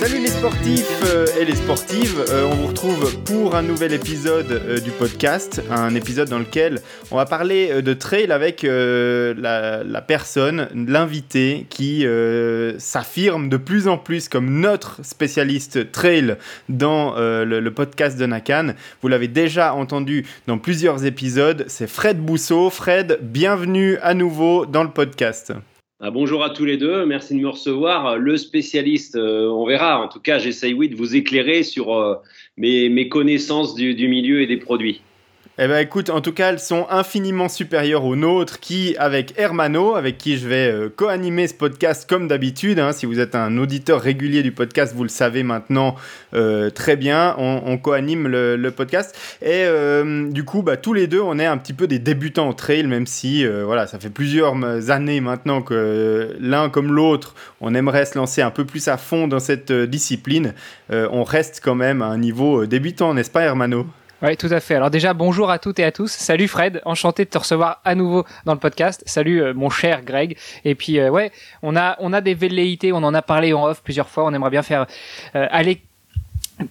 Salut les sportifs euh, et les sportives, euh, on vous retrouve pour un nouvel épisode euh, du podcast, un épisode dans lequel on va parler de trail avec la, personne, l'invité qui s'affirme de plus en plus comme notre spécialiste trail dans le, le, podcast de Nakan. Vous l'avez déjà entendu dans plusieurs épisodes, c'est Fred Bousseau. Fred, bienvenue à nouveau dans le podcast. Ah, bonjour à tous les deux, merci de me recevoir. Le spécialiste, euh, on verra. En tout cas, j'essaye oui de vous éclairer sur euh, mes, mes, connaissances du, du milieu et des produits. Eh ben écoute, en tout cas, elles sont infiniment supérieures aux nôtres qui, avec Hermano, avec qui je vais euh, co-animer ce podcast comme d'habitude, hein, si vous êtes un auditeur régulier du podcast, vous le savez maintenant euh, très bien, on, co-anime le, podcast. Et euh, du coup, bah, tous les deux, on est un petit peu des débutants au trail, même si voilà, ça fait plusieurs années maintenant que l'un comme l'autre, on aimerait se lancer un peu plus à fond dans cette discipline. on reste quand même à un niveau débutant, n'est-ce pas Hermano? Oui, tout à fait. Alors déjà, bonjour à toutes et à tous. Salut Fred, enchanté de te recevoir à nouveau dans le podcast. Salut euh, mon cher Greg. Et puis euh, ouais, on a on a des velléités, on en a parlé en off plusieurs fois. On aimerait bien faire euh, aller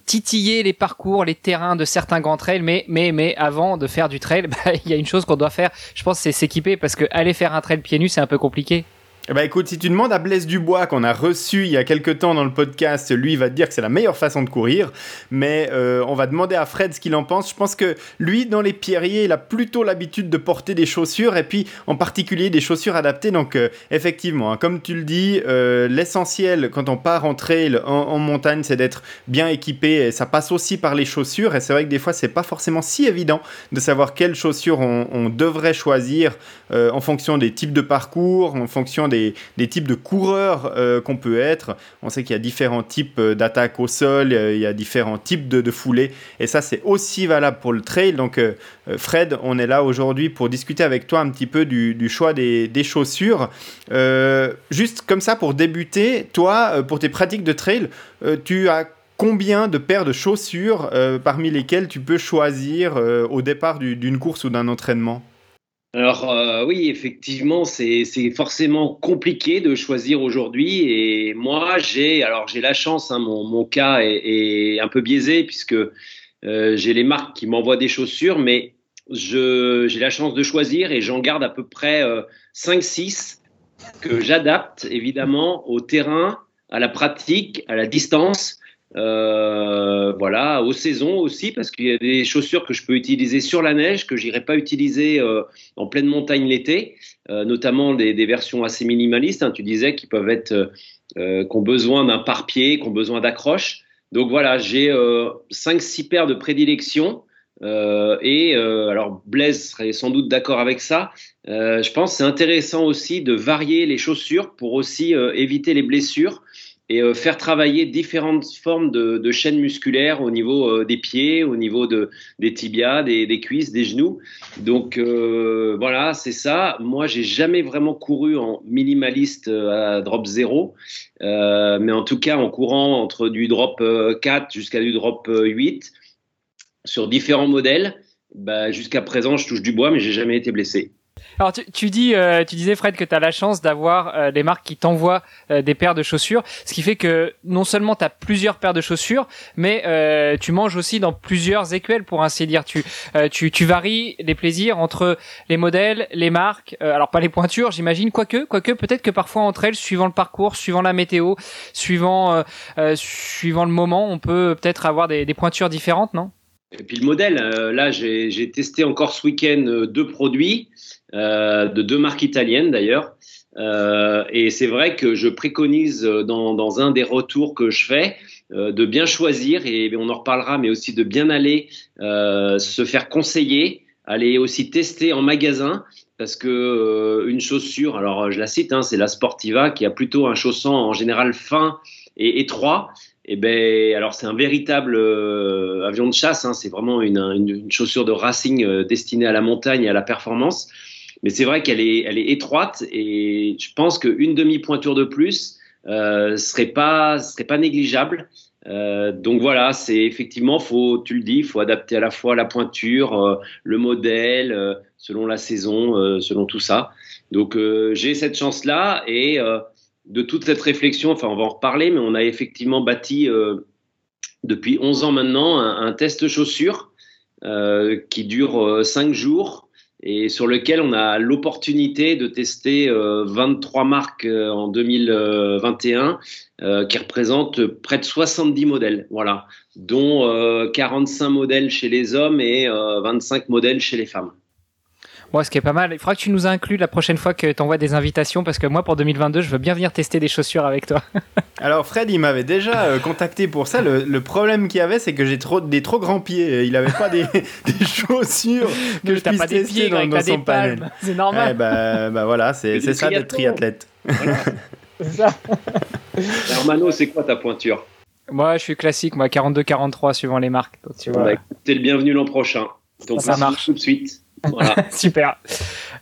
titiller les parcours, les terrains de certains grands trails, mais mais mais avant de faire du trail, bah, il y a une chose qu'on doit faire. Je pense c'est s'équiper parce que aller faire un trail pieds nus, c'est un peu compliqué. Ben écoute, si tu demandes à Blaise Dubois qu'on a reçu il y a quelques temps dans le podcast, lui va te dire que c'est la meilleure façon de courir, mais euh, on va demander à Fred ce qu'il en pense. Je pense que lui, dans les pierriers, il a plutôt l'habitude de porter des chaussures et puis en particulier des chaussures adaptées. Donc euh, effectivement, hein, comme tu le dis, euh, l'essentiel quand on part en trail, en, montagne, c'est d'être bien équipé et ça passe aussi par les chaussures. Et c'est vrai que des fois, c'est pas forcément si évident de savoir quelles chaussures on, devrait choisir en fonction des types de parcours, en fonction des des, types de coureurs euh, qu'on peut être. On sait qu'il y a différents types euh, d'attaques au sol, euh, il y a différents types de, foulées, et ça c'est aussi valable pour le trail. Donc Fred, on est là aujourd'hui pour discuter avec toi un petit peu du, choix des, chaussures. Juste comme ça pour débuter, toi, pour tes pratiques de trail, tu as combien de paires de chaussures parmi lesquelles tu peux choisir au départ d'une course ou d'un entraînement? Alors euh, oui, effectivement, c'est forcément compliqué de choisir aujourd'hui. Et moi, j'ai alors j'ai la chance, hein, mon, cas est, est, un peu biaisé puisque euh, j'ai les marques qui m'envoient des chaussures, mais j'ai la chance de choisir et j'en garde à peu près euh, 5-6 que j'adapte évidemment au terrain, à la pratique, à la distance euh, voilà, aux saisons aussi, parce qu'il y a des chaussures que je peux utiliser sur la neige, que j'irai pas utiliser euh, en pleine montagne l'été, euh, notamment des, des, versions assez minimalistes. Hein, tu disais qui peuvent être, euh, qui ont besoin d'un pare-pied, qui ont besoin d'accroche. Donc voilà, j'ai euh, cinq, six paires de prédilection. et alors Blaise serait sans doute d'accord avec ça. je pense c'est intéressant aussi de varier les chaussures pour aussi éviter les blessures et euh, faire travailler différentes formes de, de, chaînes musculaires au niveau euh, des pieds, au niveau de, des tibias, des, des cuisses, des genoux. Donc euh, voilà, c'est ça. Moi, j'ai jamais vraiment couru en minimaliste à drop 0, euh, mais en tout cas en courant entre du drop 4 jusqu'à du drop 8 sur différents modèles. Bah, jusqu'à présent, je touche du bois, mais j'ai jamais été blessé. Alors tu, tu dis, euh, tu disais Fred que tu as la chance d'avoir euh, des marques qui t'envoient euh, des paires de chaussures, ce qui fait que non seulement tu as plusieurs paires de chaussures, mais euh, tu manges aussi dans plusieurs écuelles pour ainsi dire. Tu, euh, tu, tu varies les plaisirs entre les modèles, les marques, euh, alors pas les pointures, j'imagine, quoique, quoique peut-être que parfois entre elles, suivant le parcours, suivant la météo, suivant, suivant le moment, on peut peut-être avoir des, des pointures différentes, non? Et puis le modèle, euh, là j'ai testé encore ce week-end euh, deux produits euh, de deux marques italiennes d'ailleurs. Euh, et c'est vrai que je préconise dans, dans, un des retours que je fais euh, de bien choisir, et on en reparlera, mais aussi de bien aller se faire conseiller, aller aussi tester en magasin, parce que une chaussure, alors je la cite, hein, c'est la Sportiva qui a plutôt un chausson en général fin et étroit, eh ben, alors c'est un véritable euh, avion de chasse. Hein, c'est vraiment une, une, une, chaussure de racing euh, destinée à la montagne et à la performance. Mais c'est vrai qu'elle est, elle est étroite et je pense qu'une demi pointure de plus euh, serait pas, serait pas négligeable. Euh, donc voilà, c'est effectivement, faut, tu le dis, faut adapter à la fois la pointure, euh, le modèle, euh, selon la saison, selon tout ça. Donc j'ai cette chance-là et de toute cette réflexion, enfin on va en reparler, mais on a effectivement bâti depuis 11 ans maintenant un, test chaussure qui dure 5 jours et sur lequel on a l'opportunité de tester 23 marques en 2021 qui représentent près de 70 modèles, voilà, dont 45 modèles chez les hommes et 25 modèles chez les femmes. Bon, ce qui est pas mal. Il faudra que tu nous inclues la prochaine fois que tu envoies des invitations parce que moi, pour 2022, je veux bien venir tester des chaussures avec toi. Alors, Fred, il m'avait déjà euh, contacté pour ça. Le, problème qu'il y avait, c'est que j'ai trop, des trop grands pieds. Il n'avait pas des, des, chaussures que je puisse pas des pieds, dans, dans son panel. C'est normal. Eh bah, bah, voilà, c'est ça d'être triathlète. c'est ça. Alors, Mano, c'est quoi ta pointure? Moi, je suis classique, moi, 42-43 suivant les marques. Donc, tu vois. Bah, le bienvenu l'an prochain. Donc, ça marche tout de suite. Super.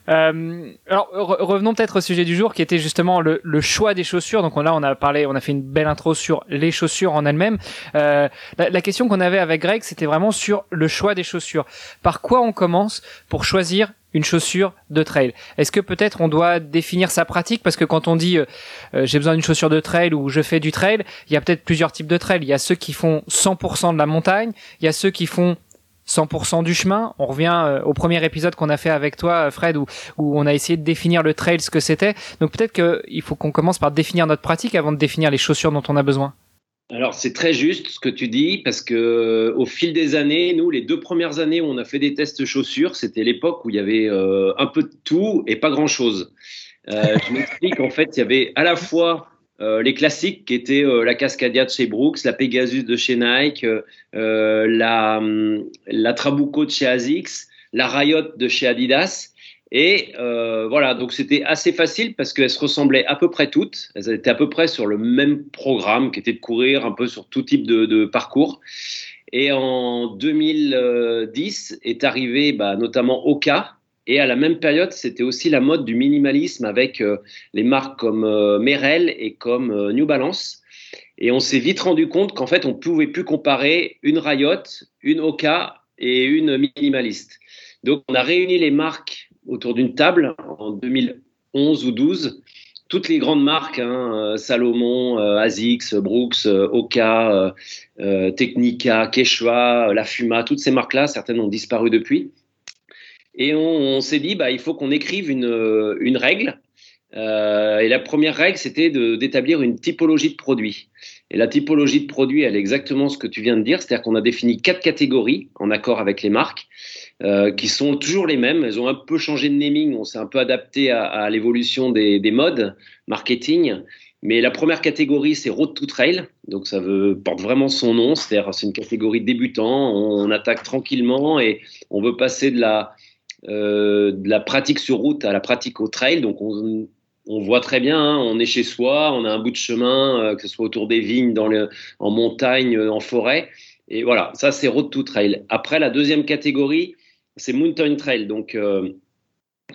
Euh, alors revenons peut-être au sujet du jour qui était justement le, choix des chaussures. Donc là on a parlé, on a fait une belle intro sur les chaussures en elles-mêmes. Euh, la, question qu'on avait avec Greg, c'était vraiment sur le choix des chaussures. Par quoi on commence pour choisir une chaussure de trail? Est-ce que peut-être on doit définir sa pratique? Parce que quand on dit euh, j'ai besoin d'une chaussure de trail ou je fais du trail, il y a peut-être plusieurs types de trail. Il y a ceux qui font 100% de la montagne, il y a ceux qui font 100% du chemin. On revient euh, au premier épisode qu'on a fait avec toi, Fred, où, on a essayé de définir le trail, ce que c'était. Donc peut-être qu'il faut qu'on commence par définir notre pratique avant de définir les chaussures dont on a besoin. Alors c'est très juste ce que tu dis parce que au fil des années, nous les deux premières années où on a fait des tests chaussures, c'était l'époque où il y avait euh, un peu de tout et pas grand chose. Euh, je m'explique en fait, il y avait à la fois euh, les classiques qui étaient euh, la Cascadia de chez Brooks, la Pegasus de chez Nike, euh, la, hum, la Trabuco de chez Asics, la Riot de chez Adidas. Et voilà, donc c'était assez facile parce qu'elles se ressemblaient à peu près toutes. Elles étaient à peu près sur le même programme qui était de courir un peu sur tout type de, de parcours. Et en 2010 est arrivé bah, notamment Oka, et à la même période, c'était aussi la mode du minimalisme avec euh, les marques comme euh, Merrell et comme euh, New Balance. Et on s'est vite rendu compte qu'en fait, on pouvait plus comparer une Riot, une Oka et une minimaliste. Donc, on a réuni les marques autour d'une table en 2011 ou 12 toutes les grandes marques, hein, Salomon, Asics, Brooks, Oka, Technica, Quechua, La Fuma, toutes ces marques-là, certaines ont disparu depuis. Et on, s'est dit, bah, il faut qu'on écrive une, euh, une règle. Euh, et la première règle, c'était d'établir une typologie de produit. Et la typologie de produit, elle est exactement ce que tu viens de dire, c'est-à-dire qu'on a défini quatre catégories en accord avec les marques, euh, qui sont toujours les mêmes. Elles ont un peu changé de naming, on s'est un peu adapté à, à l'évolution des, des modes marketing. Mais la première catégorie, c'est Road to Trail. Donc, ça veut, porte vraiment son nom. C'est-à-dire, c'est une catégorie débutant. On, attaque tranquillement et on veut passer de la, euh, de la pratique sur route à la pratique au trail. Donc on, on voit très bien, hein, on est chez soi, on a un bout de chemin, euh, que ce soit autour des vignes, dans le, en montagne, euh, en forêt. Et voilà, ça c'est road to trail. Après, la deuxième catégorie, c'est mountain trail. Donc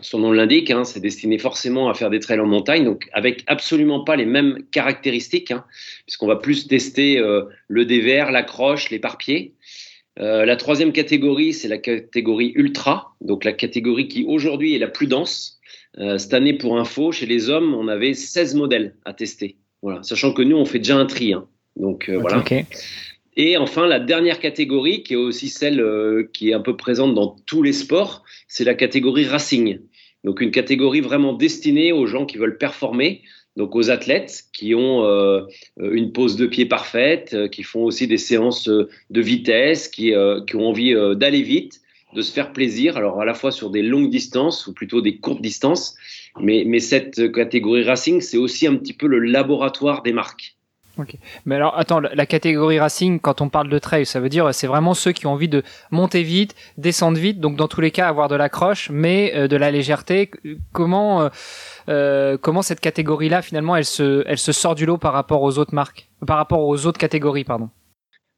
son nom l'indique, hein, c'est destiné forcément à faire des trails en montagne, donc avec absolument pas les mêmes caractéristiques, hein, puisqu'on va plus tester le dévers, l'accroche, les parpieds. Euh, la troisième catégorie, c'est la catégorie ultra, donc la catégorie qui aujourd'hui est la plus dense. Euh, cette année, pour info, chez les hommes, on avait 16 modèles à tester. Voilà, sachant que nous, on fait déjà un tri. Hein. Donc euh, voilà. Et enfin, la dernière catégorie, qui est aussi celle qui est un peu présente dans tous les sports, c'est la catégorie racing. Donc une catégorie vraiment destinée aux gens qui veulent performer, donc aux athlètes qui ont euh, une pose de pied parfaite, euh, qui font aussi des séances euh, de vitesse, qui, qui ont envie d'aller vite, de se faire plaisir, alors à la fois sur des longues distances ou plutôt des courtes distances, mais, mais cette catégorie racing, c'est aussi un petit peu le laboratoire des marques. Mais alors, attends, la catégorie racing, quand on parle de trail, ça veut dire c'est vraiment ceux qui ont envie de monter vite, descendre vite, donc dans tous les cas avoir de l'accroche, mais euh, de la légèreté. Comment, euh, euh, comment cette catégorie-là, finalement, elle se, elle se sort du lot par rapport aux autres marques, par rapport aux autres catégories, pardon?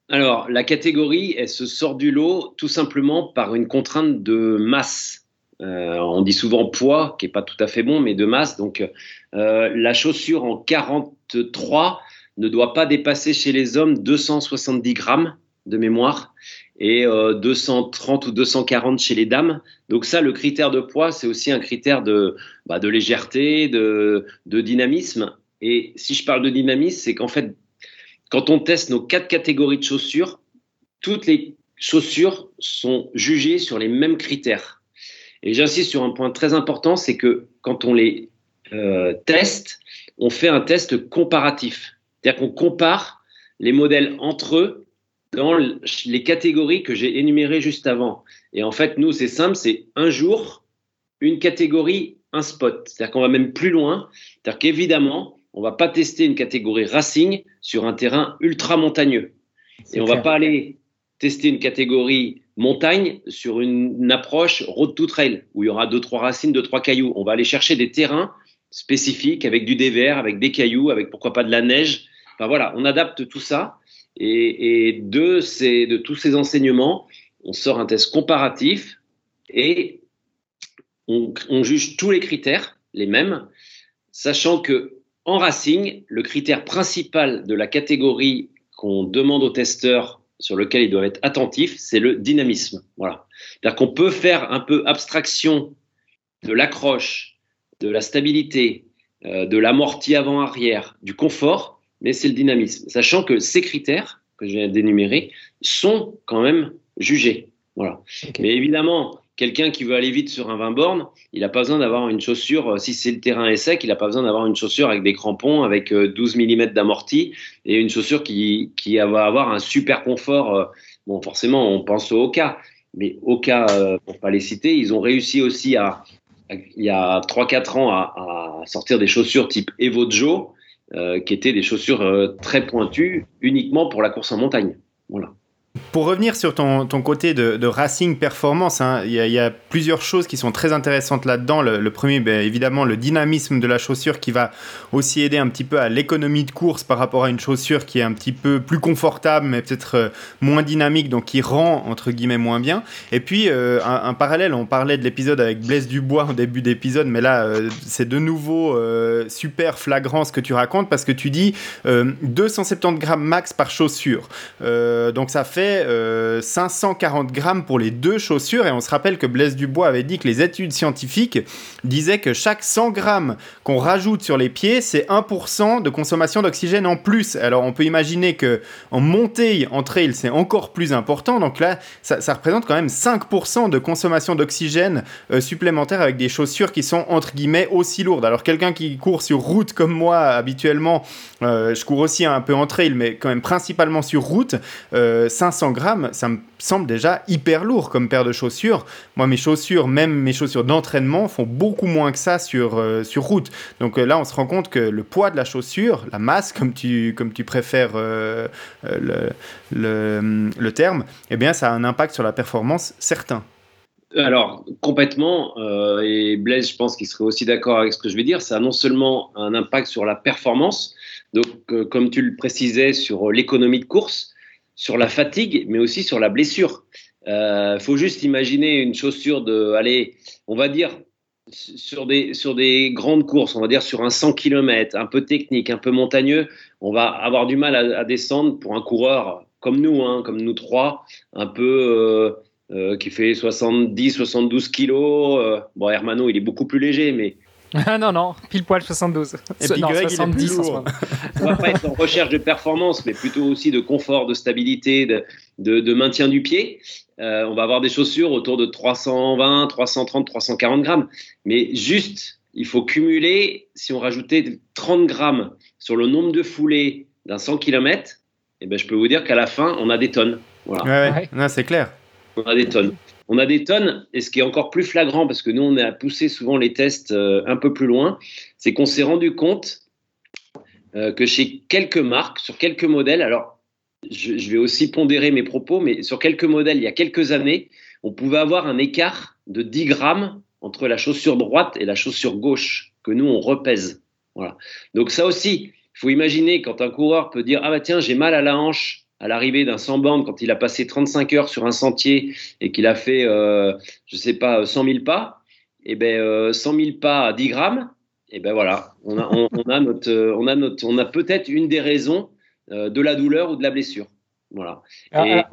Alors, la catégorie, elle se sort du lot tout simplement par une contrainte de masse. on dit souvent poids, qui est pas tout à fait bon, mais de masse. Donc, la chaussure en 43 ne doit pas dépasser chez les hommes 270 grammes de mémoire et 230 euh, ou 240 chez les dames. Donc ça, le critère de poids, c'est aussi un critère de, bah, de légèreté, de, de, dynamisme. Et si je parle de dynamisme, c'est qu'en fait, quand on teste nos quatre catégories de chaussures, toutes les chaussures sont jugées sur les mêmes critères. Et j'insiste sur un point très important, c'est que quand on les euh, teste, on fait un test comparatif. C'est-à-dire qu'on compare les modèles entre eux dans les catégories que j'ai énumérées juste avant. Et en fait, nous, c'est simple, c'est un jour, une catégorie, un spot. C'est-à-dire qu'on va même plus loin. C'est-à-dire qu'évidemment, on va pas tester une catégorie racing sur un terrain ultra montagneux. Et on va pas aller tester une catégorie montagne sur une, approche road to trail où il y aura deux trois racines, deux trois cailloux. On va aller chercher des terrains spécifiques avec du dévers, avec des cailloux, avec pourquoi pas de la neige. Enfin voilà, on adapte tout ça et, de de tous ces enseignements, on sort un test comparatif et on, on juge tous les critères les mêmes, sachant que en racing, le critère principal de la catégorie qu'on demande aux testeurs sur lequel ils doivent être attentifs, c'est le dynamisme. Voilà. C'est-à-dire qu'on peut faire un peu abstraction de l'accroche, de la stabilité, euh, de l'amorti avant-arrière, du confort, mais c'est le dynamisme. Sachant que ces critères que je viens d'énumérer sont quand même jugés. Voilà. Mais évidemment, quelqu'un qui veut aller vite sur un 20 bornes, il n'a pas besoin d'avoir une chaussure, euh, si c'est le terrain est sec, il n'a pas besoin d'avoir une chaussure avec des crampons, avec 12 euh, mm d'amorti et une chaussure qui, qui va avoir un super confort. Euh, bon, forcément, on pense au Oka, mais Oka, pour pas les citer, ils ont réussi aussi à, il y a 3-4 ans à, à, sortir des chaussures type Evo Joe, qui étaient des chaussures très pointues uniquement pour la course en montagne. Voilà. Pour revenir sur ton, ton côté de, racing performance, hein, il y, a plusieurs choses qui sont très intéressantes là-dedans. Le, premier, ben, évidemment, le dynamisme de la chaussure qui va aussi aider un petit peu à l'économie de course par rapport à une chaussure qui est un petit peu plus confortable, mais peut-être euh, moins dynamique, donc qui rend entre guillemets moins bien. Et puis, euh, un, parallèle, on parlait de l'épisode avec Blaise Dubois au début d'épisode, mais là, euh, c'est de nouveau super flagrant ce que tu racontes parce que tu dis 270 grammes max par chaussure. donc ça fait 540 euh, grammes pour les deux chaussures. Et on se rappelle que Blaise Dubois avait dit que les études scientifiques disaient que chaque 100 grammes qu'on rajoute sur les pieds, c'est 1% de consommation d'oxygène en plus. Alors on peut imaginer que en montée, en trail, c'est encore plus important. Donc là, ça, représente quand même 5% de consommation d'oxygène euh, supplémentaire avec des chaussures qui sont entre guillemets aussi lourdes. Alors quelqu'un qui court sur route comme moi habituellement, euh, je cours aussi un peu en trail, mais quand même principalement sur route, 500 500 grammes, ça me semble déjà hyper lourd comme paire de chaussures. Moi, mes chaussures, même mes chaussures d'entraînement, font beaucoup moins que ça sur, euh, sur route. Donc euh, là, on se rend compte que le poids de la chaussure, la masse, comme tu, comme tu préfères euh, le, le, terme, eh bien, ça a un impact sur la performance certain. Alors, complètement, et Blaise, je pense qu'il serait aussi d'accord avec ce que je vais dire, ça a non seulement un impact sur la performance, donc comme tu le précisais, sur l'économie de course, sur la fatigue, mais aussi sur la blessure. Il euh, faut juste imaginer une chaussure de, allez, on va dire sur des, sur des grandes courses, on va dire sur un 100 km, un peu technique, un peu montagneux, on va avoir du mal à, à descendre pour un coureur comme nous, hein, comme nous trois, un peu euh, euh, qui fait 70, 72 kilos. Euh, bon, Hermano, il est beaucoup plus léger, mais ah non, non, pile poil 72. Et puis non, Greg, 70 en ce moment. On va pas être en recherche de performance, mais plutôt aussi de confort, de stabilité, de, de, de maintien du pied. Euh, on va avoir des chaussures autour de 320, 330, 340 grammes. Mais juste, il faut cumuler, si on rajoutait 30 grammes sur le nombre de foulées d'un 100 km, eh ben, je peux vous dire qu'à la fin, on a des tonnes. Voilà. Ouais, ouais. c'est clair. On a des tonnes. On a des tonnes, et ce qui est encore plus flagrant, parce que nous, on a poussé souvent les tests euh, un peu plus loin, c'est qu'on s'est rendu compte euh, que chez quelques marques, sur quelques modèles, alors je, vais aussi pondérer mes propos, mais sur quelques modèles, il y a quelques années, on pouvait avoir un écart de 10 grammes entre la chaussure droite et la chaussure gauche, que nous, on repèse. Voilà. Donc ça aussi, il faut imaginer quand un coureur peut dire, ah bah tiens, j'ai mal à la hanche, à l'arrivée d'un 100 bornes, quand il a passé 35 heures sur un sentier et qu'il a fait, euh, je sais pas, 100 000 pas, et eh ben euh, 100 000 pas à 10 grammes, et eh ben voilà, on a, on, on a notre, euh, on a notre, on a peut-être une des raisons euh, de la douleur ou de la blessure. Voilà. Ah, et ah,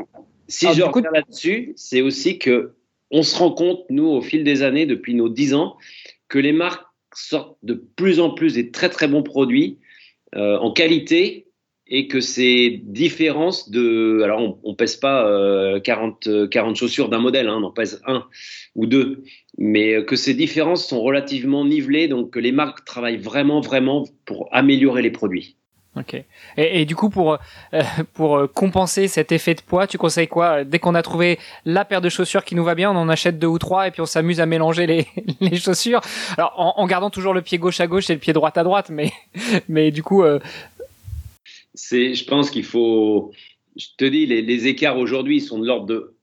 si ah, je reviens coup... là-dessus, c'est aussi que on se rend compte, nous, au fil des années, depuis nos 10 ans, que les marques sortent de plus en plus des très très bons produits en qualité et que ces différences de, alors on, on pèse pas 40, 40 chaussures d'un modèle, hein, on en pèse un ou deux, mais que ces différences sont relativement nivelées, donc que les marques travaillent vraiment, vraiment pour améliorer les produits. Ok. Et, du coup, pour euh, pour compenser cet effet de poids, tu conseilles quoi? Dès qu'on a trouvé la paire de chaussures qui nous va bien, on en achète deux ou trois et puis on s'amuse à mélanger les, les chaussures. Alors en, gardant toujours le pied gauche à gauche et le pied droit à droite, mais mais du coup. Euh... C'est, je pense qu'il faut. Je te dis, les, les écarts aujourd'hui sont de l'ordre de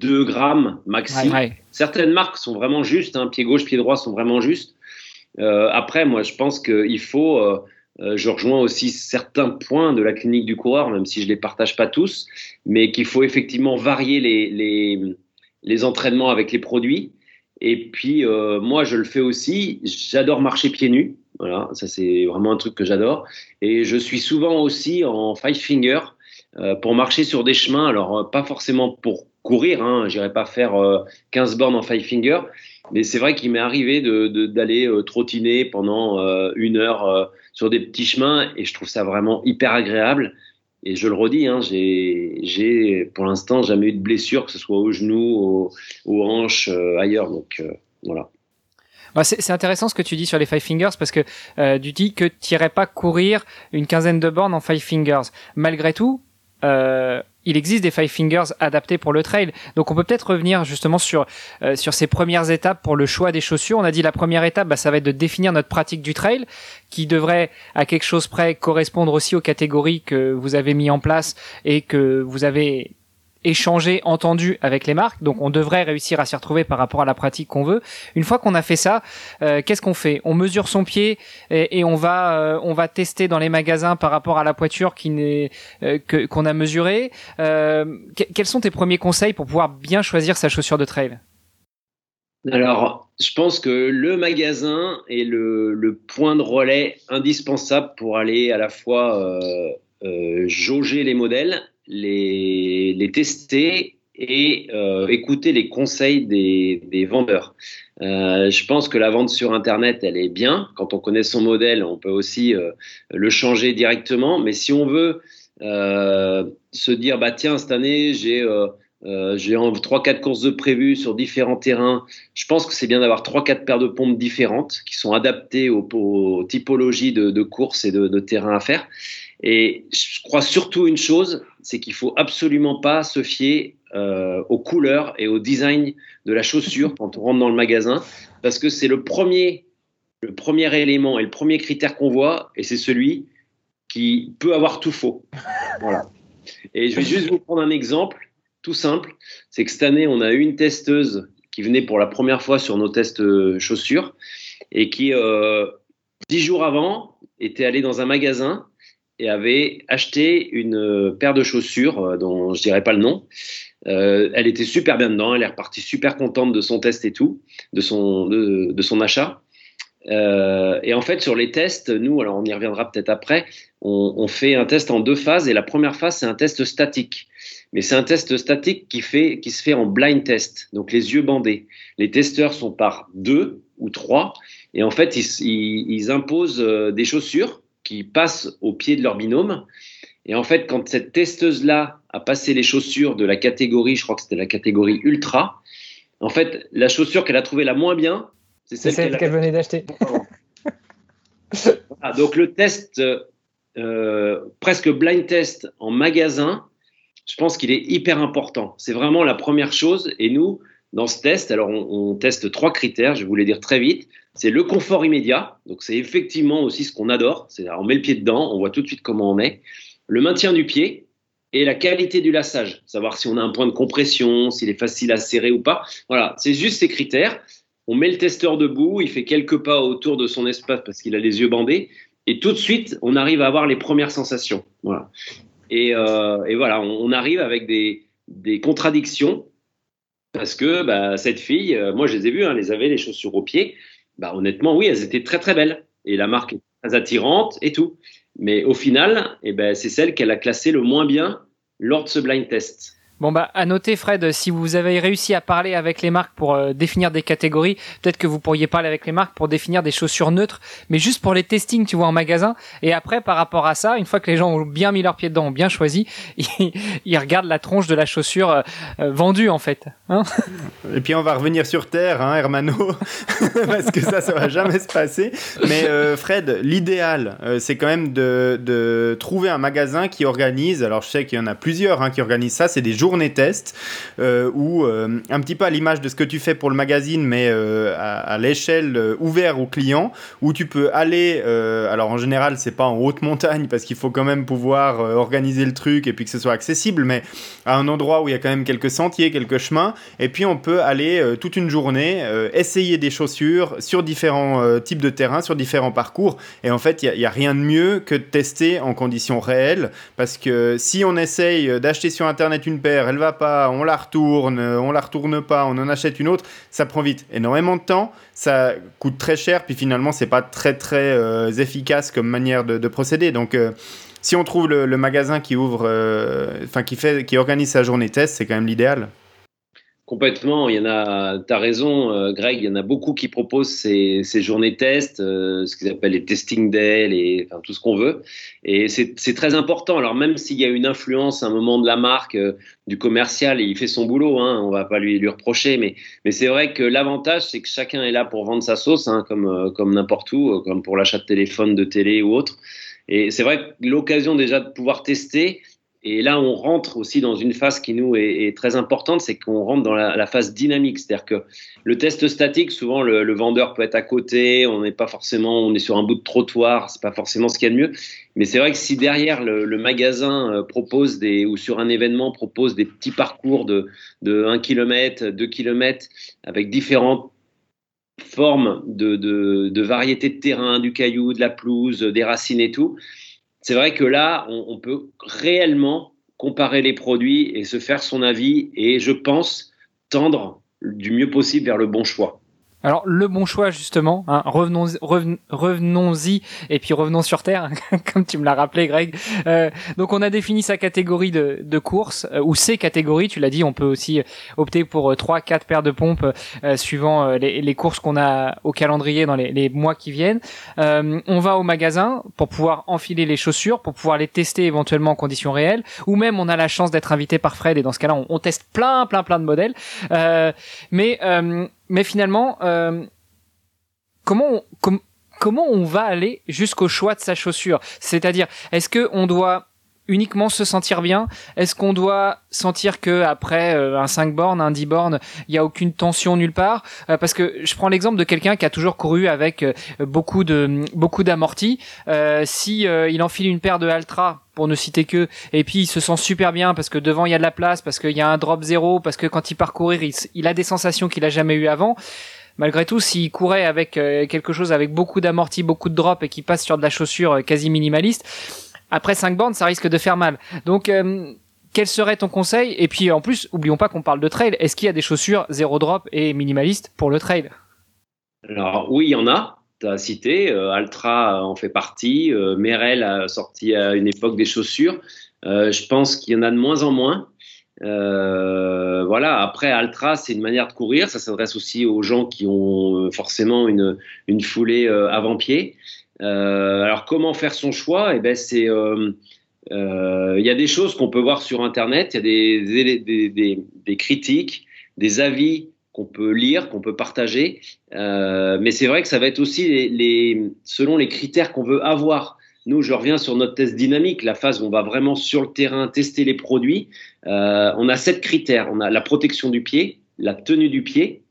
2 grammes maxi. Ouais, ouais. Certaines marques sont vraiment justes, hein, pied gauche, pied droit sont vraiment justes. Euh, après, moi, je pense qu'il faut euh, euh, je rejoins aussi certains points de la clinique du coureur, même si je ne les partage pas tous, mais qu'il faut effectivement varier les, les, les, entraînements avec les produits. Et puis, euh, moi, je le fais aussi. J'adore marcher pieds nus. Voilà, ça c'est vraiment un truc que j'adore. Et je suis souvent aussi en five finger euh, pour marcher sur des chemins. Alors, euh, pas forcément pour courir, hein, j'irai pas faire 15 bornes en five finger, mais c'est vrai qu'il m'est arrivé d'aller de, de, trottiner pendant une heure sur des petits chemins et je trouve ça vraiment hyper agréable. Et je le redis, hein, j'ai pour l'instant jamais eu de blessure, que ce soit aux genoux, aux, aux hanches, euh, ailleurs. Donc euh, voilà. C'est intéressant ce que tu dis sur les Five Fingers parce que euh, tu dis que tu n'irais pas courir une quinzaine de bornes en Five Fingers. Malgré tout, euh, il existe des Five Fingers adaptés pour le trail. Donc on peut peut-être revenir justement sur euh, sur ces premières étapes pour le choix des chaussures. On a dit la première étape, bah, ça va être de définir notre pratique du trail, qui devrait à quelque chose près correspondre aussi aux catégories que vous avez mis en place et que vous avez échangé, entendu avec les marques. Donc on devrait réussir à s'y retrouver par rapport à la pratique qu'on veut. Une fois qu'on a fait ça, euh, qu'est-ce qu'on fait? On mesure son pied et, on va euh, on va tester dans les magasins par rapport à la poiture qui n'est euh, que qu'on a mesuré. Euh, quels sont tes premiers conseils pour pouvoir bien choisir sa chaussure de trail? Alors, je pense que le magasin est le, le, point de relais indispensable pour aller à la fois jauger les modèles les, tester et euh, écouter les conseils des, vendeurs. Euh, je pense que la vente sur Internet, elle est bien. Quand on connaît son modèle, on peut aussi euh, le changer directement. Mais si on veut se dire, bah tiens, cette année, j'ai j'ai trois quatre courses de prévues sur différents terrains. Je pense que c'est bien d'avoir trois quatre paires de pompes différentes qui sont adaptées aux, typologies de, courses et de terrains à faire. Et je crois surtout une chose, c'est qu'il faut absolument pas se fier euh, aux couleurs et au design de la chaussure quand on rentre dans le magasin, parce que c'est le premier, le premier élément et le premier critère qu'on voit, et c'est celui qui peut avoir tout faux. Voilà. Et je vais juste vous prendre un exemple tout simple, c'est que cette année, on a eu une testeuse qui venait pour la première fois sur nos tests euh, chaussures et qui, euh, dix jours avant, était allée dans un magasin et avait acheté une euh, paire de chaussures euh, dont je dirais pas le nom. Euh, elle était super bien dedans, elle est repartie super contente de son test et tout, de son, de, son achat. Et en fait, sur les tests, nous, alors on y reviendra peut-être après, on, fait un test en deux phases et la première phase, c'est un test statique. Mais c'est un test statique qui, fait, qui se fait en blind test, donc les yeux bandés. Les testeurs sont par deux ou trois et en fait, ils, ils imposent des chaussures qui passent au pied de leur binôme. Et en fait, quand cette testeuse-là a passé les chaussures de la catégorie, je crois que c'était la catégorie ultra, en fait, la chaussure qu'elle a trouvée la moins bien, c'est celle qu'elle qu venait d'acheter. donc le test, euh, presque blind test en magasin, je pense qu'il est hyper important. C'est vraiment la première chose. Et nous, dans ce test, alors on, teste trois critères, je vais vous les dire très vite c'est le confort immédiat. Donc, c'est effectivement aussi ce qu'on adore. C'est on met le pied dedans, on voit tout de suite comment on est. Le maintien du pied et la qualité du lassage. Savoir si on a un point de compression, s'il est facile à serrer ou pas. Voilà, c'est juste ces critères. On met le testeur debout, il fait quelques pas autour de son espace parce qu'il a les yeux bandés. Et tout de suite, on arrive à avoir les premières sensations. Voilà. Et, euh, voilà, on, arrive avec des contradictions parce que bah, cette fille, euh, moi je les ai vues, hein, les avait les chaussures aux pieds bah, honnêtement, oui, elles étaient très très belles. Et la marque est très attirante et tout. Mais au final, eh ben, c'est celle qu'elle a classée le moins bien lors de ce blind test. Bon bah à noter Fred, si vous avez réussi à parler avec les marques pour euh, définir des catégories, peut-être que vous pourriez parler avec les marques pour définir des chaussures neutres, mais juste pour les testings, tu vois, en magasin. Et après, par rapport à ça, une fois que les gens ont bien mis leurs pieds dedans, ont bien choisi, ils, regardent la tronche de la chaussure euh, euh, vendue en fait. Hein Et puis on va revenir sur terre, hein, Hermano, parce que ça, ça va jamais se passer. Mais Fred, l'idéal, c'est quand même de, trouver un magasin qui organise. Alors je sais qu'il y en a plusieurs hein, qui organisent ça. C'est des jours journée test euh, où euh, un petit peu à l'image de ce que tu fais pour le magazine, mais euh, à, l'échelle ouverte aux clients, où tu peux aller. alors en général, c'est pas en haute montagne parce qu'il faut quand même pouvoir organiser le truc et puis que ce soit accessible, mais à un endroit où il y a quand même quelques sentiers, quelques chemins, et puis on peut aller toute une journée essayer des chaussures sur différents types de terrains, sur différents parcours. Et en fait, il n'y a, rien de mieux que de tester en conditions réelles, parce que si on essaye d'acheter sur Internet une paire, elle va pas, on la retourne, on la retourne pas, on en achète une autre, ça prend vite énormément de temps, ça coûte très cher, puis finalement c'est pas très très euh, efficace comme manière de, procéder. Donc euh, si on trouve le, magasin qui ouvre, euh, enfin qui fait, qui organise sa journée test, c'est quand même l'idéal. Complètement, il y en a, tu as raison, euh, Greg, il y en a beaucoup qui proposent ces, journées test, euh, ce qu'ils appellent les testing days, les, enfin, tout ce qu'on veut. Et c'est très important. Alors, même s'il y a une influence à un moment de la marque, euh, du commercial, et il fait son boulot, hein, on va pas lui, lui reprocher, mais, mais c'est vrai que l'avantage, c'est que chacun est là pour vendre sa sauce, hein, comme, comme n'importe où, comme pour l'achat de téléphone, de télé ou autre. Et c'est vrai que l'occasion déjà de pouvoir tester, et là, on rentre aussi dans une phase qui nous est, très importante, c'est qu'on rentre dans la, phase dynamique. C'est-à-dire que le test statique, souvent le, vendeur peut être à côté, on n'est pas forcément, on est sur un bout de trottoir, c'est pas forcément ce qu'il y a de mieux. Mais c'est vrai que si derrière le, magasin euh, propose des, ou sur un événement propose des petits parcours de, de 1 km, 2 km, avec différentes formes de, de, de variétés de terrain, du caillou, de la pelouse, des racines et tout, c'est vrai que là, on, peut réellement comparer les produits et se faire son avis et je pense tendre du mieux possible vers le bon choix. Alors le bon choix justement, hein, revenons revenons-y et puis revenons sur terre, comme tu me l'as rappelé Greg. Euh, donc on a défini sa catégorie de, de courses euh, ou ses catégories. Tu l'as dit, on peut aussi opter pour euh, trois, quatre paires de pompes suivant les, courses qu'on a au calendrier dans les, les mois qui viennent. on va au magasin pour pouvoir enfiler les chaussures, pour pouvoir les tester éventuellement en conditions réelles, ou même on a la chance d'être invité par Fred et dans ce cas-là on, on teste plein, plein, plein de modèles. mais mais finalement, euh, comment on, comment on va aller jusqu'au choix de sa chaussure? C'est-à-dire, est-ce que on doit uniquement se sentir bien? Est-ce qu'on doit sentir que après euh, un 5 bornes, un 10 bornes, il y a aucune tension nulle part? Euh, Parce que je prends l'exemple de quelqu'un qui a toujours couru avec beaucoup de beaucoup d'amortis. si il enfile une paire de Altra pour ne citer que, et puis il se sent super bien parce que devant il y a de la place, parce qu'il y a un drop zéro, parce que quand il part courir, il, a des sensations qu'il a jamais eu avant. Malgré tout, s'il courait avec euh, quelque chose avec beaucoup d'amorti, beaucoup de drop et qui passe sur de la chaussure euh, quasi minimaliste, après 5 bandes, ça risque de faire mal. Donc, euh, quel serait ton conseil? Et puis en plus, oublions pas qu'on parle de trail. Est-ce qu'il y a des chaussures zéro drop et minimaliste pour le trail? Alors oui, il y en a as cité, euh, Altra en fait partie, euh, Merrell a sorti à une époque des chaussures. Euh, je pense qu'il y en a de moins en moins. voilà. Après, Altra, c'est une manière de courir. Ça s'adresse aussi aux gens qui ont forcément une, une foulée avant-pied. Alors, comment faire son choix? Eh ben, c'est il y a des choses qu'on peut voir sur Internet. Il y a des, critiques, des avis qu'on peut lire, qu'on peut partager. Euh, mais c'est vrai que ça va être aussi les, selon les critères qu'on veut avoir. Nous, je reviens sur notre test dynamique, la phase où on va vraiment sur le terrain tester les produits. Euh, on a sept critères. On a la protection du pied, la tenue du pied,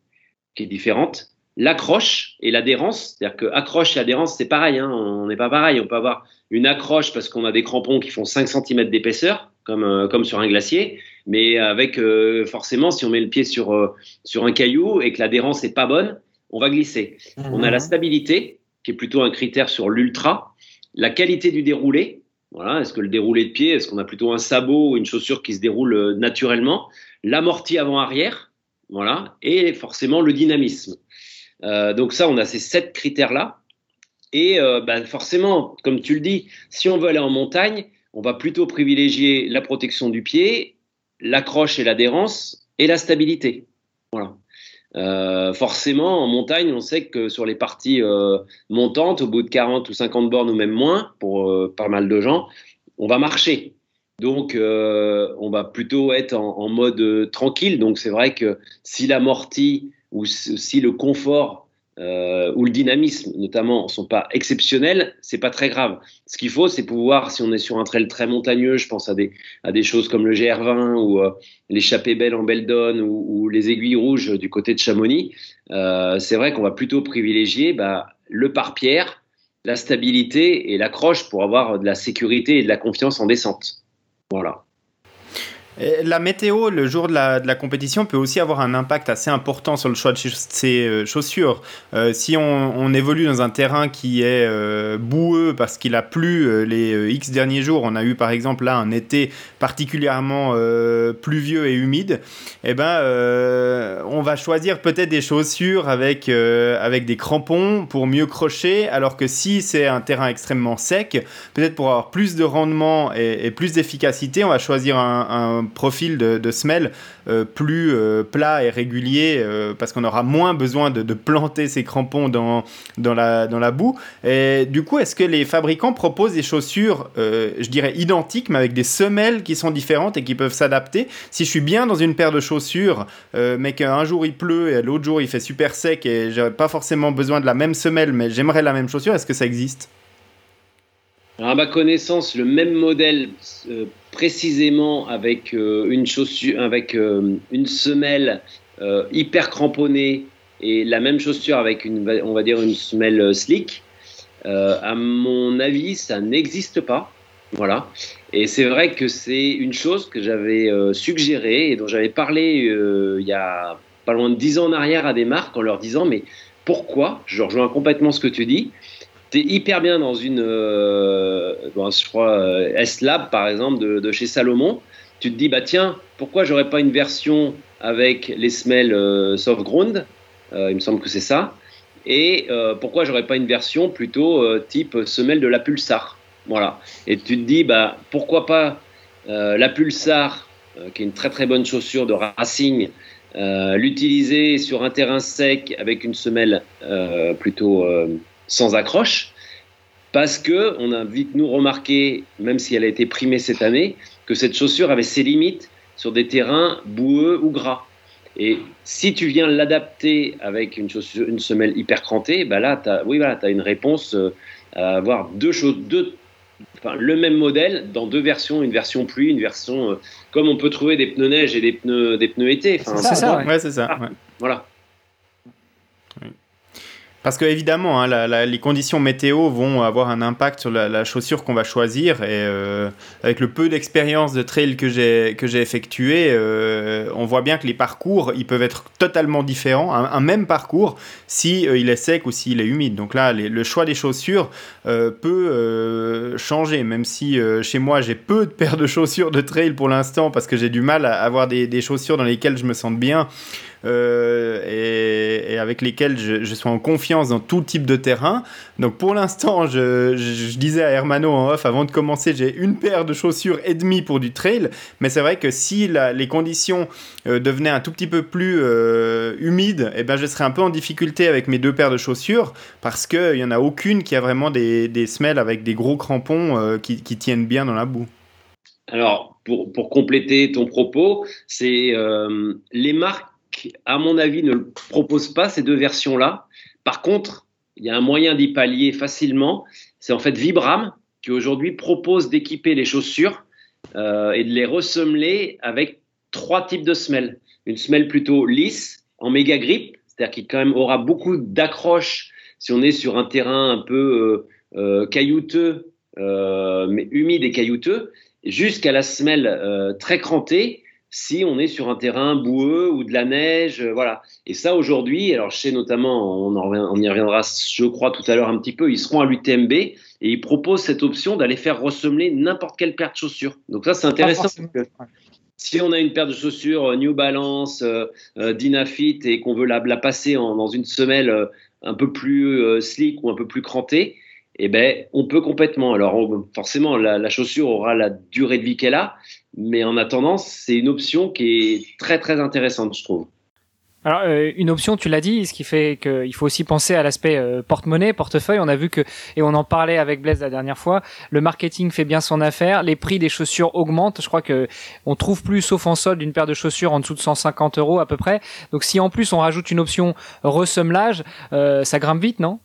qui est différente, l'accroche et l'adhérence. C'est-à-dire que accroche et adhérence, c'est pareil. Hein, on n'est pas pareil. On peut avoir une accroche parce qu'on a des crampons qui font 5 cm d'épaisseur, comme, euh, comme sur un glacier mais avec euh, forcément, si on met le pied sur, euh, sur un caillou et que l'adhérence n'est pas bonne, on va glisser. On a la stabilité, qui est plutôt un critère sur l'ultra, la qualité du déroulé. Voilà, est-ce que le déroulé de pied, est-ce qu'on a plutôt un sabot ou une chaussure qui se déroule euh, naturellement, l'amorti avant-arrière, voilà, et forcément le dynamisme. Donc ça, on a ces sept critères-là. Et bah, forcément, comme tu le dis, si on veut aller en montagne, on va plutôt privilégier la protection du pied l'accroche et l'adhérence et la stabilité. Voilà. Euh, forcément, en montagne, on sait que sur les parties euh, montantes, au bout de 40 ou 50 bornes ou même moins, pour euh, pas mal de gens, on va marcher. Donc, on va plutôt être en, en mode tranquille. Donc, c'est vrai que si l'amorti ou si le confort euh, où le dynamisme notamment sont pas exceptionnels, c'est pas très grave. Ce qu'il faut, c'est pouvoir, si on est sur un trail très montagneux, je pense à des, à des choses comme le GR20 ou euh, l'échappée belle en Beldon ou, ou, les aiguilles rouges du côté de Chamonix, euh, c'est vrai qu'on va plutôt privilégier bah, le pare-pierre, la stabilité et l'accroche pour avoir de la sécurité et de la confiance en descente. Voilà. La météo, le jour de la, compétition, peut aussi avoir un impact assez important sur le choix de ses euh, chaussures. Euh, si on, évolue dans un terrain qui est euh, boueux parce qu'il a plu les X derniers jours, on a eu par exemple là un été particulièrement pluvieux et humide, eh ben, on va choisir peut-être des chaussures avec, avec des crampons pour mieux crocher, alors que si c'est un terrain extrêmement sec, peut-être pour avoir plus de rendement et, plus d'efficacité, on va choisir un profil de, semelle euh, plus euh, plat et régulier euh, parce qu'on aura moins besoin de, de, planter ses crampons dans, dans, la, dans la boue. Et du coup, est-ce que les fabricants proposent des chaussures, je dirais, identiques, mais avec des semelles qui sont différentes et qui peuvent s'adapter? Si je suis bien dans une paire de chaussures, mais qu'un jour il pleut et l'autre jour il fait super sec et j'aurais pas forcément besoin de la même semelle, mais j'aimerais la même chaussure, est-ce que ça existe? Alors, à ma connaissance, le même modèle euh, précisément avec euh, une chaussure, avec euh, une semelle euh, hyper cramponnée et la même chaussure avec une, on va dire une semelle slick. à mon avis, ça n'existe pas. Voilà. Et c'est vrai que c'est une chose que j'avais suggérée et dont j'avais parlé il y a pas loin de dix ans en arrière à des marques en leur disant mais pourquoi Je rejoins complètement ce que tu dis tu es hyper bien dans une, euh, je crois, euh, S-Lab par exemple de, chez Salomon. Tu te dis, bah tiens, pourquoi j'aurais pas une version avec les semelles euh, soft ground? Il me semble que c'est ça. Et pourquoi j'aurais pas une version plutôt type semelle de la Pulsar? Voilà. Et tu te dis, bah pourquoi pas la Pulsar, qui est une très très bonne chaussure de racing, l'utiliser sur un terrain sec avec une semelle plutôt sans accroche, parce que on a vite nous remarqué, même si elle a été primée cette année, que cette chaussure avait ses limites sur des terrains boueux ou gras. Et si tu viens l'adapter avec une, chaussure, une semelle hyper crantée, bah là, as, oui, voilà, tu as une réponse euh, à avoir deux choses, deux, enfin, le même modèle dans deux versions, une version pluie, une version euh, comme on peut trouver des pneus neige et des pneus, des pneus été. Enfin, c'est ça, ouais, ouais c'est ça. Ah, ouais. Voilà. Parce que évidemment, hein, les conditions météo vont avoir un impact sur la, chaussure qu'on va choisir. Et euh, avec le peu d'expérience de trail que j'ai que euh, on voit bien que les parcours, ils peuvent être totalement différents. Un, même parcours, si euh, il est sec ou s'il est humide. Donc là, le choix des chaussures peut changer. Même si chez moi, j'ai peu de paires de chaussures de trail pour l'instant, parce que j'ai du mal à avoir des, des, chaussures dans lesquelles je me sente bien. Euh, et, avec lesquels je, je, suis en confiance dans tout type de terrain. Donc pour l'instant, je, disais à Hermano en off avant de commencer, j'ai une paire de chaussures et demie pour du trail. Mais c'est vrai que si les conditions euh, devenaient un tout petit peu plus euh, humides, eh ben je serais un peu en difficulté avec mes deux paires de chaussures parce qu'il n'y en a aucune qui a vraiment des, semelles avec des gros crampons qui, tiennent bien dans la boue. Alors, pour, compléter ton propos, c'est les marques à mon avis, ne propose pas ces deux versions-là. Par contre, il y a un moyen d'y pallier facilement. C'est en fait Vibram qui aujourd'hui propose d'équiper les chaussures euh, et de les ressemeler avec trois types de semelles. Une semelle plutôt lisse, en méga grip, c'est-à-dire qui quand même aura beaucoup d'accroche si on est sur un terrain un peu euh, euh, caillouteux, mais humide et caillouteux, jusqu'à la semelle très crantée si on est sur un terrain boueux ou de la neige, euh, voilà. Et ça aujourd'hui, alors je sais notamment, on, en, on, y reviendra, je crois tout à l'heure un petit peu, ils seront à l'UTMB et ils proposent cette option d'aller faire ressemeler n'importe quelle paire de chaussures. Donc ça c'est intéressant. Si on a une paire de chaussures euh, New Balance, euh, euh, Dynafit et qu'on veut la, la passer en, dans une semelle un peu plus slick ou un peu plus crantée, eh ben, on peut complètement. Alors, on, forcément, la, la, chaussure aura la durée de vie qu'elle a, Mais en attendant, c'est une option qui est très très intéressante, je trouve. Alors euh, une option, tu l'as dit, ce qui fait qu'il faut aussi penser à l'aspect euh, porte-monnaie, portefeuille. On a vu que et on en parlait avec Blaise la dernière fois. Le marketing fait bien son affaire, les prix des chaussures augmentent. Je crois que on trouve plus, sauf en solde, une paire de chaussures en dessous de 150 euros à peu près. Donc si en plus on rajoute une option ressemblage, euh, ça grimpe vite, non?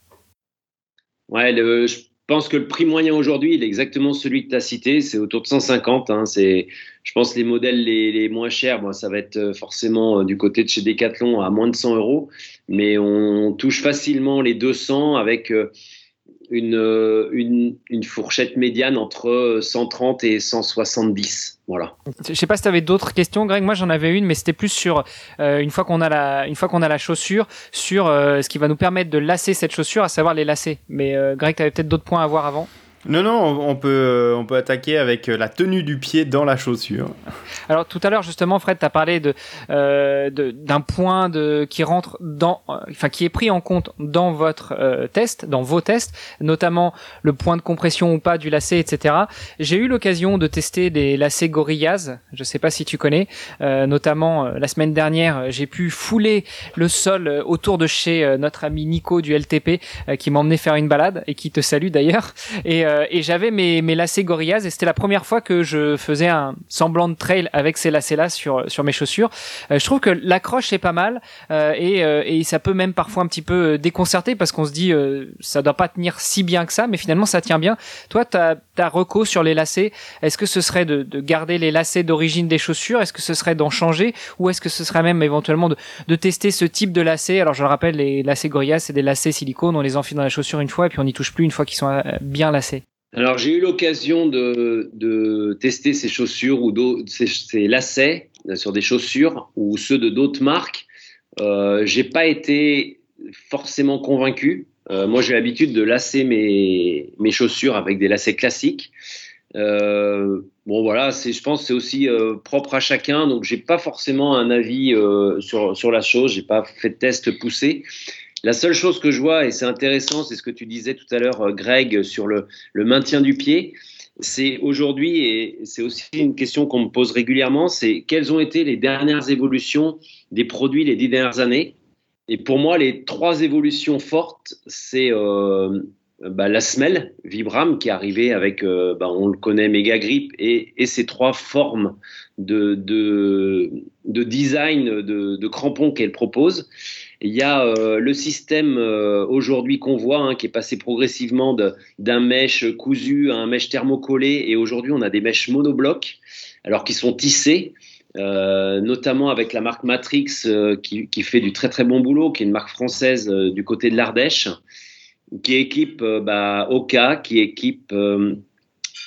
Ouais, le, je pense que le prix moyen aujourd'hui, il est exactement celui que tu as cité, c'est autour de 150. Hein, c'est, je pense les modèles les, moins chers, bon, ça va être euh, forcément euh, du côté de chez Decathlon à moins de 100 euros, mais on touche facilement les 200 avec euh, une, euh, une, fourchette médiane entre 130 et 170. Voilà. Je sais pas si tu avais d'autres questions, Greg. Moi, j'en avais une, mais c'était plus sur euh, une fois qu'on a la, une fois qu'on a la chaussure, sur euh, ce qui va nous permettre de lasser cette chaussure, à savoir les lacets. Mais euh, Greg, tu avais peut-être d'autres points à voir avant? Non, non, on peut, euh, on peut attaquer avec euh, la tenue du pied dans la chaussure. Alors tout à l'heure justement, Fred, tu as parlé de, euh, d'un point de, qui rentre dans, enfin qui est pris en compte dans votre test, dans vos tests, notamment le point de compression ou pas du lacet, etc. J'ai eu l'occasion de tester des lacets Gorillaz, je sais pas si tu connais, notamment la semaine dernière, j'ai pu fouler le sol autour de chez notre ami Nico du LTP qui m'a emmené faire une balade et qui te salue d'ailleurs. Et euh, et j'avais mes, mes lacets Gorillaz et c'était la première fois que je faisais un semblant de trail avec ces lacets-là sur, sur mes chaussures. Euh, je trouve que l'accroche est pas mal euh, et, et ça peut même parfois un petit peu déconcerter parce qu'on se dit ça doit pas tenir si bien que ça, mais finalement ça tient bien. Toi, ta ta reco sur les lacets, est-ce que ce serait de, de garder les lacets d'origine des chaussures? Est-ce que ce serait d'en changer? Ou est-ce que ce serait même éventuellement de, de tester ce type de lacets? Alors je le rappelle, les lacets Gorillaz, c'est des lacets silicone, on les enfile dans la chaussure une fois et puis on n'y touche plus une fois qu'ils sont bien lacés. Alors j'ai eu l'occasion de, de, tester ces chaussures ou ces, ces, lacets sur des chaussures ou ceux de d'autres marques. Euh, j'ai pas été forcément convaincu. Euh, moi j'ai l'habitude de lasser mes, mes chaussures avec des lacets classiques. Euh, bon voilà, je pense c'est aussi euh, propre à chacun, donc j'ai pas forcément un avis euh, sur, sur la chose. J'ai pas fait de test poussé. La seule chose que je vois, et c'est intéressant, c'est ce que tu disais tout à l'heure, euh, Greg, sur le, maintien du pied. C'est aujourd'hui, et c'est aussi une question qu'on me pose régulièrement, c'est quelles ont été les dernières évolutions des produits les dix dernières années? Et pour moi, les trois évolutions fortes, c'est euh, bah, la semelle Vibram qui est arrivée avec, euh, bah, on le connaît, Mega Grip et, ces trois formes de, de, de design de, de crampons qu'elle propose. Il y a euh, le système euh, aujourd'hui qu'on voit, hein, qui est passé progressivement d'un mèche cousu à un mèche thermocollé, et aujourd'hui on a des mèches monoblocs, alors qui sont tissées, euh, notamment avec la marque Matrix, euh, qui, qui, fait du très très bon boulot, qui est une marque française euh, du côté de l'Ardèche, qui équipe euh, bah, Oka, qui équipe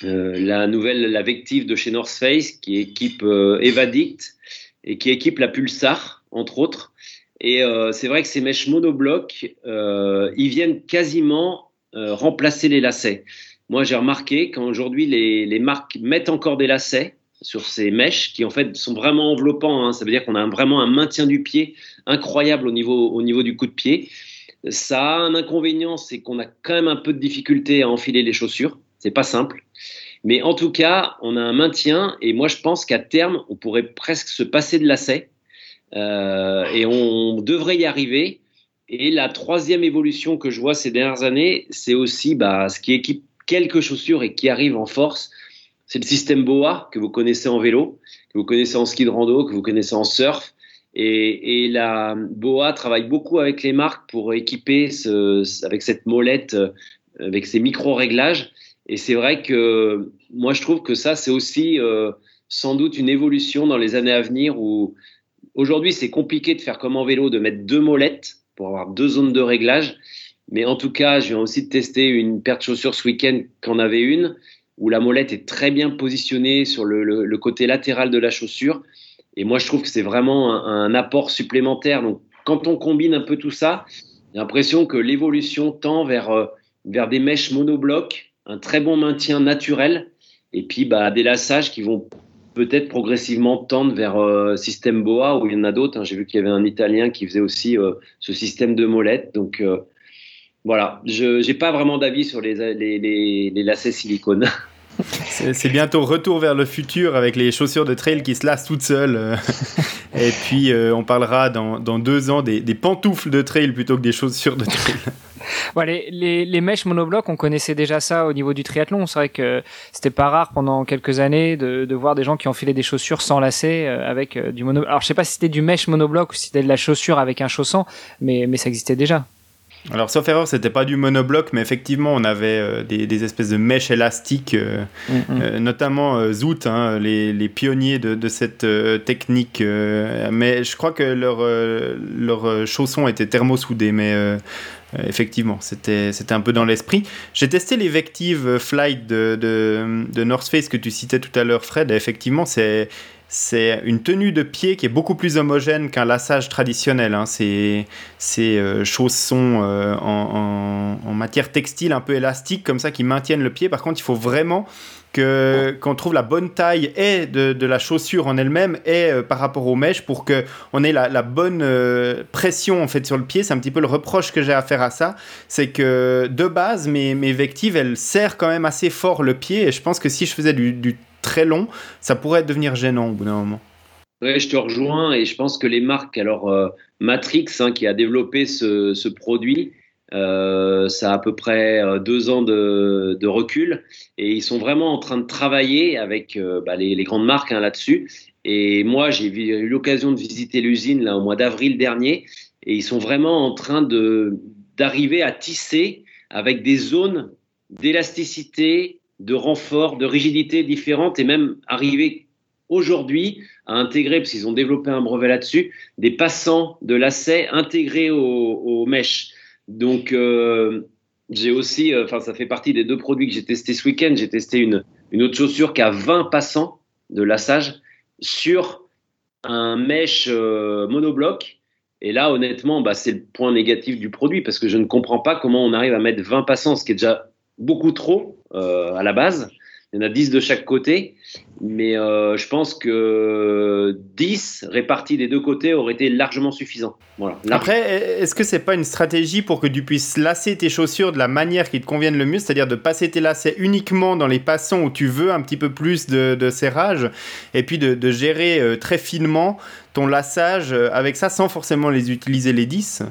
la nouvelle la Vective de chez North Face, qui équipe Evadict et qui équipe la Pulsar, entre autres. Et euh, c'est vrai que ces mèches monoblocs, euh, ils viennent quasiment euh, remplacer les lacets. Moi, j'ai remarqué qu'aujourd'hui, les, les marques mettent encore des lacets sur ces mèches qui en fait sont vraiment enveloppants. Hein. Ça veut dire qu'on a vraiment un maintien du pied incroyable au niveau, au niveau du coup de pied. Ça a un inconvénient, c'est qu'on a quand même un peu de difficulté à enfiler les chaussures. C'est pas simple. Mais en tout cas, on a un maintien et moi je pense qu'à terme, on pourrait presque se passer de lacets et on devrait y arriver. Et la troisième évolution que je vois ces dernières années, c'est aussi bah, ce qui équipe quelques chaussures et qui arrive en force. C'est le système BOA que vous connaissez en vélo, que vous connaissez en ski de rando, que vous connaissez en surf. Et, la BOA travaille beaucoup avec les marques pour équiper avec cette molette, euh, avec ces micro-réglages. Et c'est vrai que moi, je trouve que ça, c'est aussi euh, sans doute une évolution dans les années à venir où Aujourd'hui, c'est compliqué de faire comme en vélo, de mettre deux molettes pour avoir deux zones de réglage. Mais en tout cas, je viens aussi de tester une paire de chaussures ce week-end qu'en avait une, où la molette est très bien positionnée sur le, côté latéral de la chaussure. Et moi, je trouve que c'est vraiment un, un, apport supplémentaire. Donc, quand on combine un peu tout ça, j'ai l'impression que l'évolution tend vers, euh, vers des mèches monoblocs, un très bon maintien naturel, et puis bah, des lassages qui vont peut-être progressivement tendre vers euh, système BOA, où il y en a d'autres. Hein. J'ai vu qu'il y avait un Italien qui faisait aussi euh, ce système de molette. Donc euh, voilà, je n'ai pas vraiment d'avis sur les, lacets silicone. C'est bientôt retour vers le futur avec les chaussures de trail qui se lassent toutes seules. Euh. Et puis euh, on parlera dans, dans deux ans des, pantoufles de trail plutôt que des chaussures de trail. les, les, les, mèches monoblocs, on connaissait déjà ça au niveau du triathlon. C'est vrai que c'était pas rare pendant quelques années de, de, voir des gens qui enfilaient des chaussures sans lacets euh, avec du mono. Alors je sais pas si c'était du mèche monobloc ou si c'était de la chaussure avec un chausson, mais, mais ça existait déjà. Alors, sauf erreur, c'était pas du monobloc, mais effectivement, on avait euh, des, espèces de mèches élastiques, euh, mm, mm. Euh, notamment Zoot, hein, les, les, pionniers de, de cette technique. mais je crois que leurs leur chaussons étaient thermosoudés, mais effectivement, c'était un peu dans l'esprit. J'ai testé les Vective Flight de, de, de North Face que tu citais tout à l'heure, Fred. effectivement, c'est c'est une tenue de pied qui est beaucoup plus homogène qu'un lassage traditionnel. Hein. C'est euh, chaussons euh, en, matière textile un peu élastique comme ça qui maintiennent le pied. Par contre, il faut vraiment que qu'on trouve la bonne taille et de, la chaussure en elle-même et euh, par rapport aux mèches pour que on ait la, bonne pression en fait sur le pied. C'est un petit peu le reproche que j'ai à faire à ça, c'est que de base mes mes vectives elles serrent quand même assez fort le pied et je pense que si je faisais du, du très long, ça pourrait devenir gênant au bout d'un moment. Oui, je te rejoins et je pense que les marques, alors euh, Matrix hein, qui a développé ce, produit, euh, ça a à peu près euh, deux ans de, recul et ils sont vraiment en train de travailler avec bah, les, grandes marques hein, là-dessus. Et moi, j'ai eu l'occasion de visiter l'usine là au mois d'avril dernier et ils sont vraiment en train d'arriver à tisser avec des zones d'élasticité, de renforts, de rigidités différentes et même arriver aujourd'hui à intégrer, parce qu'ils ont développé un brevet là-dessus, des passants de lacets intégrés aux, mèches. Donc, euh, j'ai aussi, euh, enfin, ça fait partie des deux produits que j'ai testés ce week-end. J'ai testé une, une autre chaussure qui a 20 passants de lassage sur un mèche euh, monobloc. Et là, honnêtement, bah, c'est le point négatif du produit parce que je ne comprends pas comment on arrive à mettre 20 passants, ce qui est déjà beaucoup trop euh, à la base. Il y en a 10 de chaque côté, mais euh, je pense que 10 répartis des deux côtés auraient été largement suffisants. Voilà, Après, est-ce que c'est pas une stratégie pour que tu puisses lasser tes chaussures de la manière qui te convienne le mieux, c'est-à-dire de passer tes lacets uniquement dans les passants où tu veux un petit peu plus de, serrage, et puis de, gérer euh, très finement ton lassage avec ça sans forcément les utiliser les 10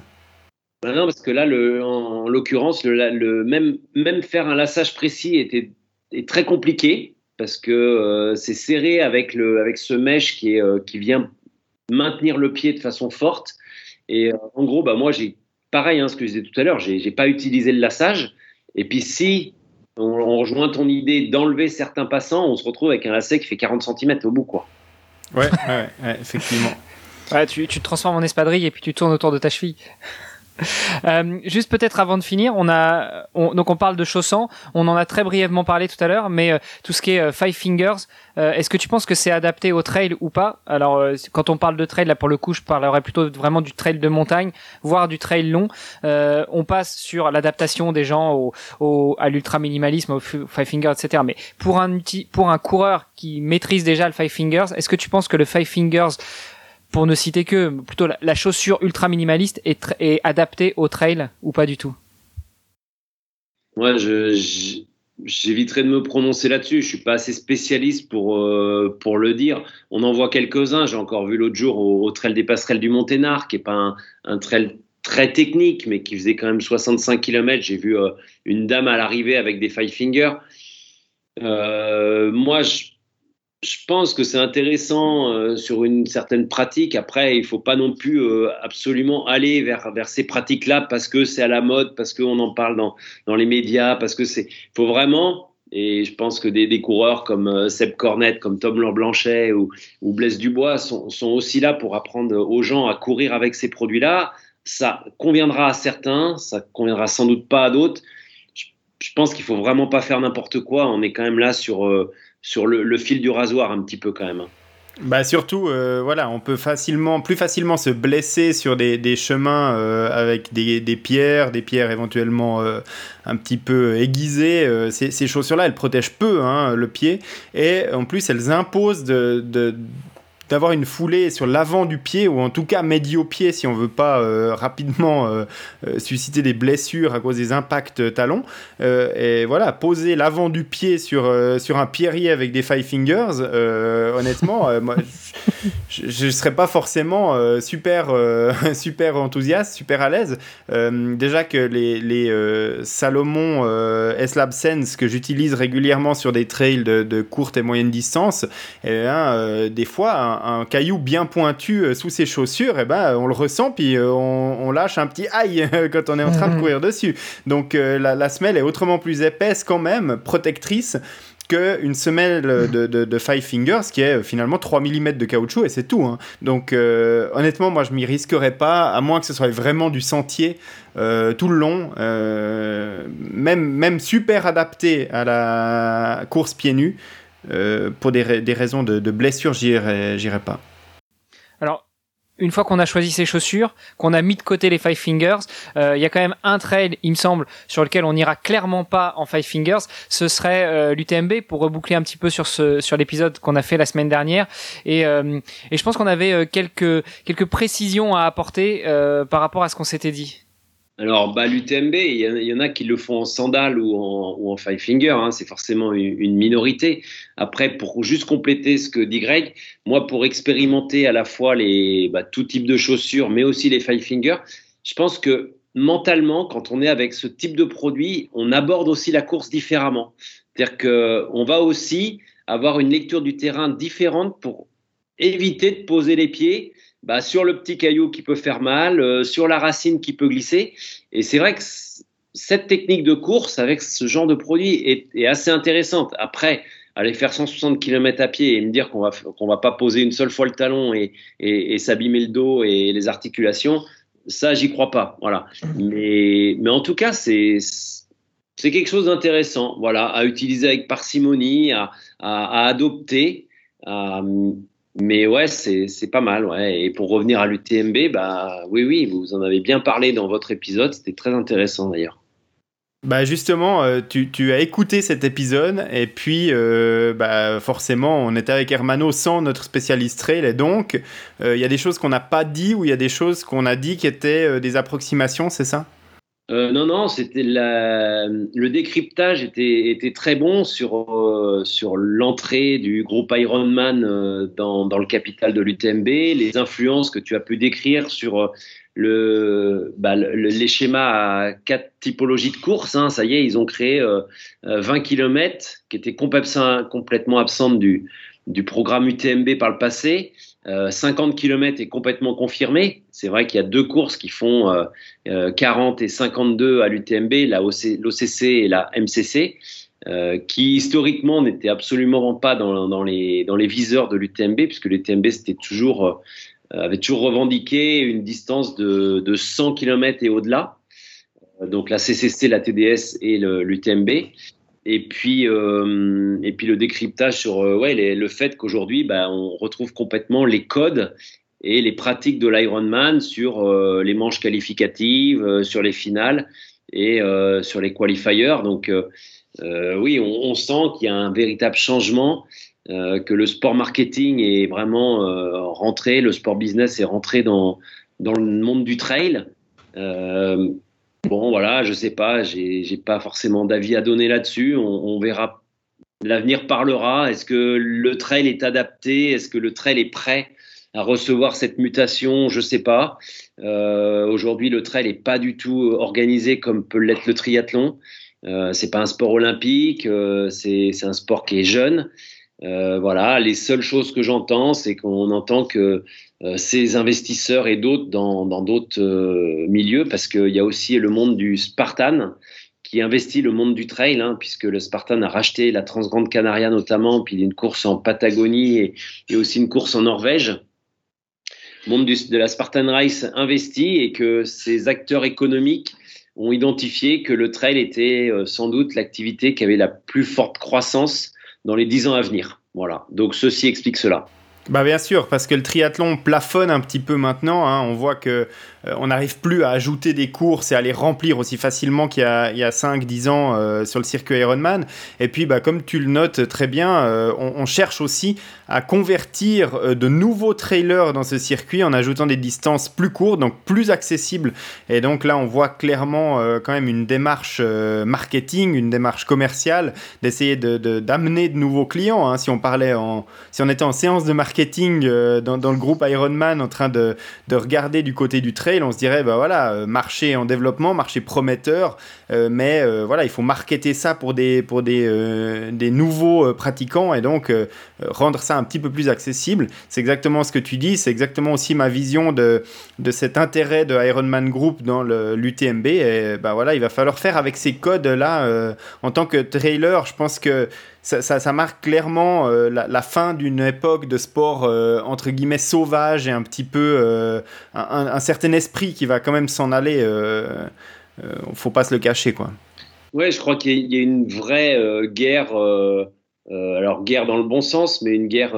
bah non, parce que là, le, en, l'occurrence, le, même, même faire un lassage précis était, est très compliqué parce que euh, c'est serré avec, le, avec ce mèche qui, est, euh, qui vient maintenir le pied de façon forte. Et euh, en gros, bah, moi, j'ai pareil, hein, ce que je disais tout à l'heure, j'ai, j'ai pas utilisé le lassage. Et puis, si on, rejoint ton idée d'enlever certains passants, on se retrouve avec un lacet qui fait 40 cm au bout. Quoi. Ouais, ouais, effectivement. Ouais, tu, tu te transformes en espadrille et puis tu tournes autour de ta cheville. Euh, juste peut-être avant de finir, on a donc on parle de chaussons, on en a très brièvement parlé tout à l'heure, mais euh, tout ce qui est euh, Five Fingers, est-ce que tu penses que c'est adapté au trail ou pas? Alors quand on parle de trail, là pour le coup, je parlerais plutôt vraiment du trail de montagne, voire du trail long. on passe sur l'adaptation des gens au, au à l'ultra minimalisme, au Five Fingers, etc. Mais pour un pour un coureur qui maîtrise déjà le Five Fingers, est-ce que tu penses que le Five Fingers pour ne citer que plutôt la, chaussure ultra minimaliste est, adaptée au trail ou pas du tout? Moi, je, j'éviterai de me prononcer là-dessus. Je suis pas assez spécialiste pour euh, pour le dire. On en voit quelques-uns. J'ai encore vu l'autre jour au, trail des passerelles du Monténard, qui est pas un, trail très technique, mais qui faisait quand même 65 km. J'ai vu euh, une dame à l'arrivée avec des five fingers. Euh, moi, je je pense que c'est intéressant euh, sur une certaine pratique. Après, il faut pas non plus euh, absolument aller vers, vers ces pratiques-là parce que c'est à la mode, parce qu'on en parle dans, dans les médias, parce que c'est. Il faut vraiment, et je pense que des, des coureurs comme euh, Seb Cornette, comme Tom Blanchet ou, ou Blaise Dubois sont, sont aussi là pour apprendre aux gens à courir avec ces produits-là. Ça conviendra à certains, ça conviendra sans doute pas à d'autres. Je, je pense qu'il faut vraiment pas faire n'importe quoi. On est quand même là sur sur le, fil du rasoir un petit peu quand même. Hein. Bah surtout, euh, voilà, on peut facilement, plus facilement se blesser sur des, chemins euh, avec des, pierres, des pierres éventuellement euh, un petit peu aiguisées. Ces, chaussures-là, elles protègent peu hein, le pied et en plus, elles imposent de, d'avoir une foulée sur l'avant du pied, ou en tout cas médio-pied si on veut pas euh, rapidement euh, susciter des blessures à cause des impacts talons. et voilà, poser l'avant du pied sur, sur un pierrier avec des five fingers, honnêtement, moi, je ne serais pas forcément super, super enthousiaste, super à l'aise. déjà que les, les Salomon S-Lab Sense que j'utilise régulièrement sur des trails de, courte et moyenne distance, eh des fois, caillou bien pointu euh, sous ses chaussures, et eh ben, on le ressent, puis euh, on, lâche un petit aïe quand on est en train de mhm. courir dessus. Donc euh, la, semelle est autrement plus épaisse quand même, protectrice qu'une semelle de, de, Five Fingers qui est finalement 3 mm de caoutchouc et c'est tout. Hein. Donc honnêtement, moi je m'y risquerais pas, à moins que ce soit vraiment du sentier tout le long, même, même super adapté à la course pieds nus. Euh, pour des, raisons de, de blessure, j'irai pas. Alors, une fois qu'on a choisi ses chaussures, qu'on a mis de côté les Five Fingers, euh, il y a quand même un trail, il me semble, sur lequel on n'ira clairement pas en Five Fingers. Ce serait euh, l'UTMB pour reboucler un petit peu sur l'épisode qu'on a fait la semaine dernière. Et, je pense qu'on avait quelques précisions à apporter par rapport à ce qu'on s'était dit. Alors, bah, l'UTMB, il y, en a qui le font en sandales ou en, five finger, hein, c'est forcément une, minorité. Après, pour juste compléter ce que dit Greg, moi, pour expérimenter à la fois les, bah, tout type de chaussures, mais aussi les five finger, je pense que mentalement, quand on est avec ce type de produit, on aborde aussi la course différemment. C'est-à-dire qu'on va aussi avoir une lecture du terrain différente pour éviter de poser les pieds bah, sur le petit caillou qui peut faire mal, euh, sur la racine qui peut glisser. Et c'est vrai que cette technique de course avec ce genre de produit est, assez intéressante. Après, aller faire 160 km à pied et me dire qu'on va qu'on va pas poser une seule fois le talon et, et, s'abîmer le dos et les articulations, ça j'y crois pas. Voilà. Mais mais en tout cas c'est c'est quelque chose d'intéressant. Voilà, à utiliser avec parcimonie, à, à, adopter. Mais ouais, c'est pas mal. Et pour revenir à l'UTMB, bah oui, oui, vous en avez bien parlé dans votre épisode. C'était très intéressant d'ailleurs. Bah justement, euh, tu, tu, as écouté cet épisode et puis euh, bah forcément, on était avec Hermano sans notre spécialiste trail et donc euh, il y a des choses qu'on n'a pas dit ou il y a des choses qu'on a dit qui étaient des approximations, c'est ça? Euh, non, non, c'était le décryptage était, était très bon sur, euh, sur l'entrée du groupe Ironman euh, dans, dans le capital de l'UTMB, les influences que tu as pu décrire sur le, bah, les schémas à quatre typologies de courses. Hein, ça y est, ils ont créé 20 km qui étaient complètement absentes du, du programme UTMB par le passé. 50 euh, km est complètement confirmé. C'est vrai qu'il y a deux courses qui font 40 euh, euh, et 52 à l'UTMB, l'OCC et la MCC, qui historiquement n'étaient absolument pas dans, les, dans les viseurs de l'UTMB, puisque l'UTMB toujours, avait toujours revendiqué une distance de, de 100 km et au-delà. Donc la CCC, la TDS et l'UTMB et puis euh, et puis le décryptage sur euh, ouais le fait qu'aujourd'hui bah, on retrouve complètement les codes et les pratiques de l'Ironman sur euh, les manches qualificatives, sur les finales et sur les qualifiers. Donc oui, on, on sent qu'il y a un véritable changement, que le sport marketing est vraiment rentré, le sport business est rentré dans dans le monde du trail. Bon, voilà, je sais pas, j'ai pas forcément d'avis à donner là-dessus. On, verra. L'avenir parlera. Est-ce que le trail est adapté? Est-ce que le trail est prêt à recevoir cette mutation? Je sais pas. Euh, aujourd'hui, le trail n'est pas du tout organisé comme peut l'être le triathlon. Euh, c'est pas un sport olympique. Euh, c'est un sport qui est jeune. Euh, voilà, les seules choses que j'entends, c'est qu'on entend que euh, ces investisseurs et d'autres dans d'autres euh, milieux, parce qu'il y a aussi le monde du Spartan qui investit le monde du trail, hein, puisque le Spartan a racheté la Transgrande Canaria notamment, puis une course en Patagonie et, aussi une course en Norvège. Le monde de la Spartan Race investit et que ces acteurs économiques ont identifié que le trail était sans doute l'activité qui avait la plus forte croissance dans les dix ans à venir. Voilà. Donc ceci explique cela. Bah bien sûr, parce que le triathlon plafonne un petit peu maintenant. Hein. On voit que euh, on n'arrive plus à ajouter des courses et à les remplir aussi facilement qu'il y a, a 5-10 ans euh, sur le circuit Ironman. Et puis, bah, comme tu le notes très bien, euh, on, cherche aussi à convertir de nouveaux trailers dans ce circuit en ajoutant des distances plus courtes, donc plus accessibles. Et donc là, on voit clairement quand même une démarche marketing, une démarche commerciale, d'essayer d'amener de, de, nouveaux clients. Hein. Si on parlait en, si on était en séance de marketing dans, dans, le groupe Ironman en train de, de regarder du côté du trail, on se dirait, bah voilà, euh, marché en développement, marché prometteur, euh, mais euh, voilà, il faut marketer ça pour des, pour des, des nouveaux pratiquants et donc rendre ça un petit peu plus accessible. C'est exactement ce que tu dis, c'est exactement aussi ma vision de, de cet intérêt de Ironman Group dans l'UTMB. Et bah voilà, il va falloir faire avec ces codes-là. en tant que trailer, je pense que ça, marque clairement la, fin d'une époque de sport entre guillemets sauvage et un petit peu un, un, certain esprit qui va quand même s'en aller. Euh, euh, faut pas se le cacher, quoi. Ouais, je crois qu'il y, a une vraie euh, guerre. alors guerre dans le bon sens, mais une guerre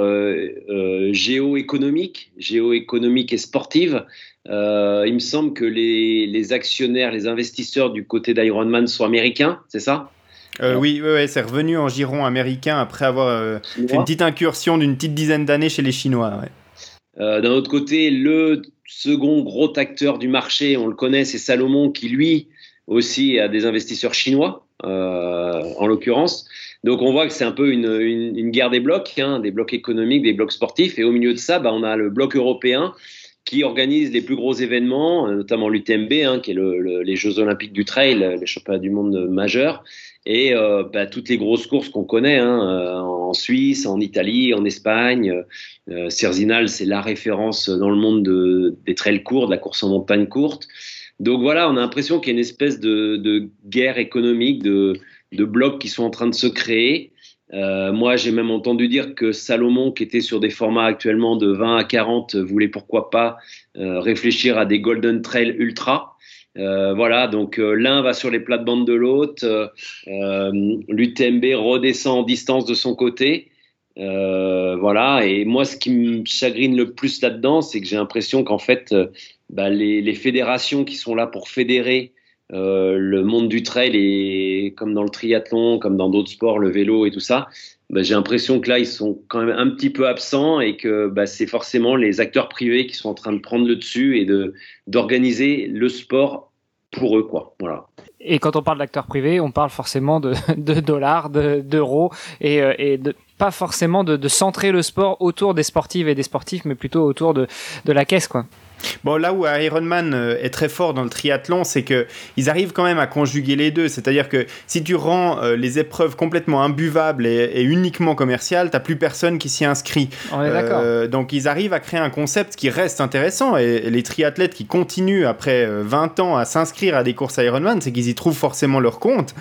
géoéconomique, géoéconomique et sportive. il me semble que les, actionnaires, les investisseurs du côté d'Ironman sont américains, c'est ça? Oui, oui, c'est revenu en giron américain après avoir fait une petite incursion d'une petite dizaine d'années chez les Chinois. D'un autre côté, le second gros acteur du marché, on le connaît, c'est Salomon qui lui aussi a des investisseurs chinois, euh, en l'occurrence. Donc on voit que c'est un peu une, guerre des blocs, hein, des blocs économiques, des blocs sportifs. Et au milieu de ça, bah, on a le bloc européen qui organise les plus gros événements, notamment l'UTMB, hein, qui est les Jeux olympiques du trail, les championnats du monde majeurs, et euh, bah, toutes les grosses courses qu'on connaît hein, euh, en Suisse, en Italie, en Espagne. Euh, Cerzinal, c'est la référence dans le monde de, des trails courts, de la course en montagne courte. Donc voilà, on a l'impression qu'il y a une espèce de, guerre économique, de, blocs qui sont en train de se créer. Euh, moi, j'ai même entendu dire que Salomon, qui était sur des formats actuellement de 20 à 40, voulait pourquoi pas euh, réfléchir à des Golden Trail Ultra. Euh, voilà, donc euh, l'un va sur les plates-bandes de l'autre, euh, l'UTMB redescend en distance de son côté. voilà, et moi, ce qui me chagrine le plus là-dedans, c'est que j'ai l'impression qu'en fait, bah, les, fédérations qui sont là pour fédérer le monde du trail, et comme dans le triathlon, comme dans d'autres sports, le vélo et tout ça, bah, j'ai l'impression que là, ils sont quand même un petit peu absents et que bah, c'est forcément les acteurs privés qui sont en train de prendre le dessus et de d'organiser le sport pour eux, quoi. Voilà. Et quand on parle d'acteurs privés, on parle forcément de, de dollars, d'euros et, euh, et de, pas forcément de, de centrer le sport autour des sportives et des sportifs, mais plutôt autour de, de la caisse, quoi. Bon, là où Ironman euh, est très fort dans le triathlon, c'est que ils arrivent quand même à conjuguer les deux. C'est-à-dire que si tu rends euh, les épreuves complètement imbuvables et, uniquement commerciales, t'as plus personne qui s'y inscrit. On est d'accord. Euh, donc ils arrivent à créer un concept qui reste intéressant. Et, les triathlètes qui continuent après 20 ans à s'inscrire à des courses Ironman, c'est qu'ils y trouvent forcément leur compte.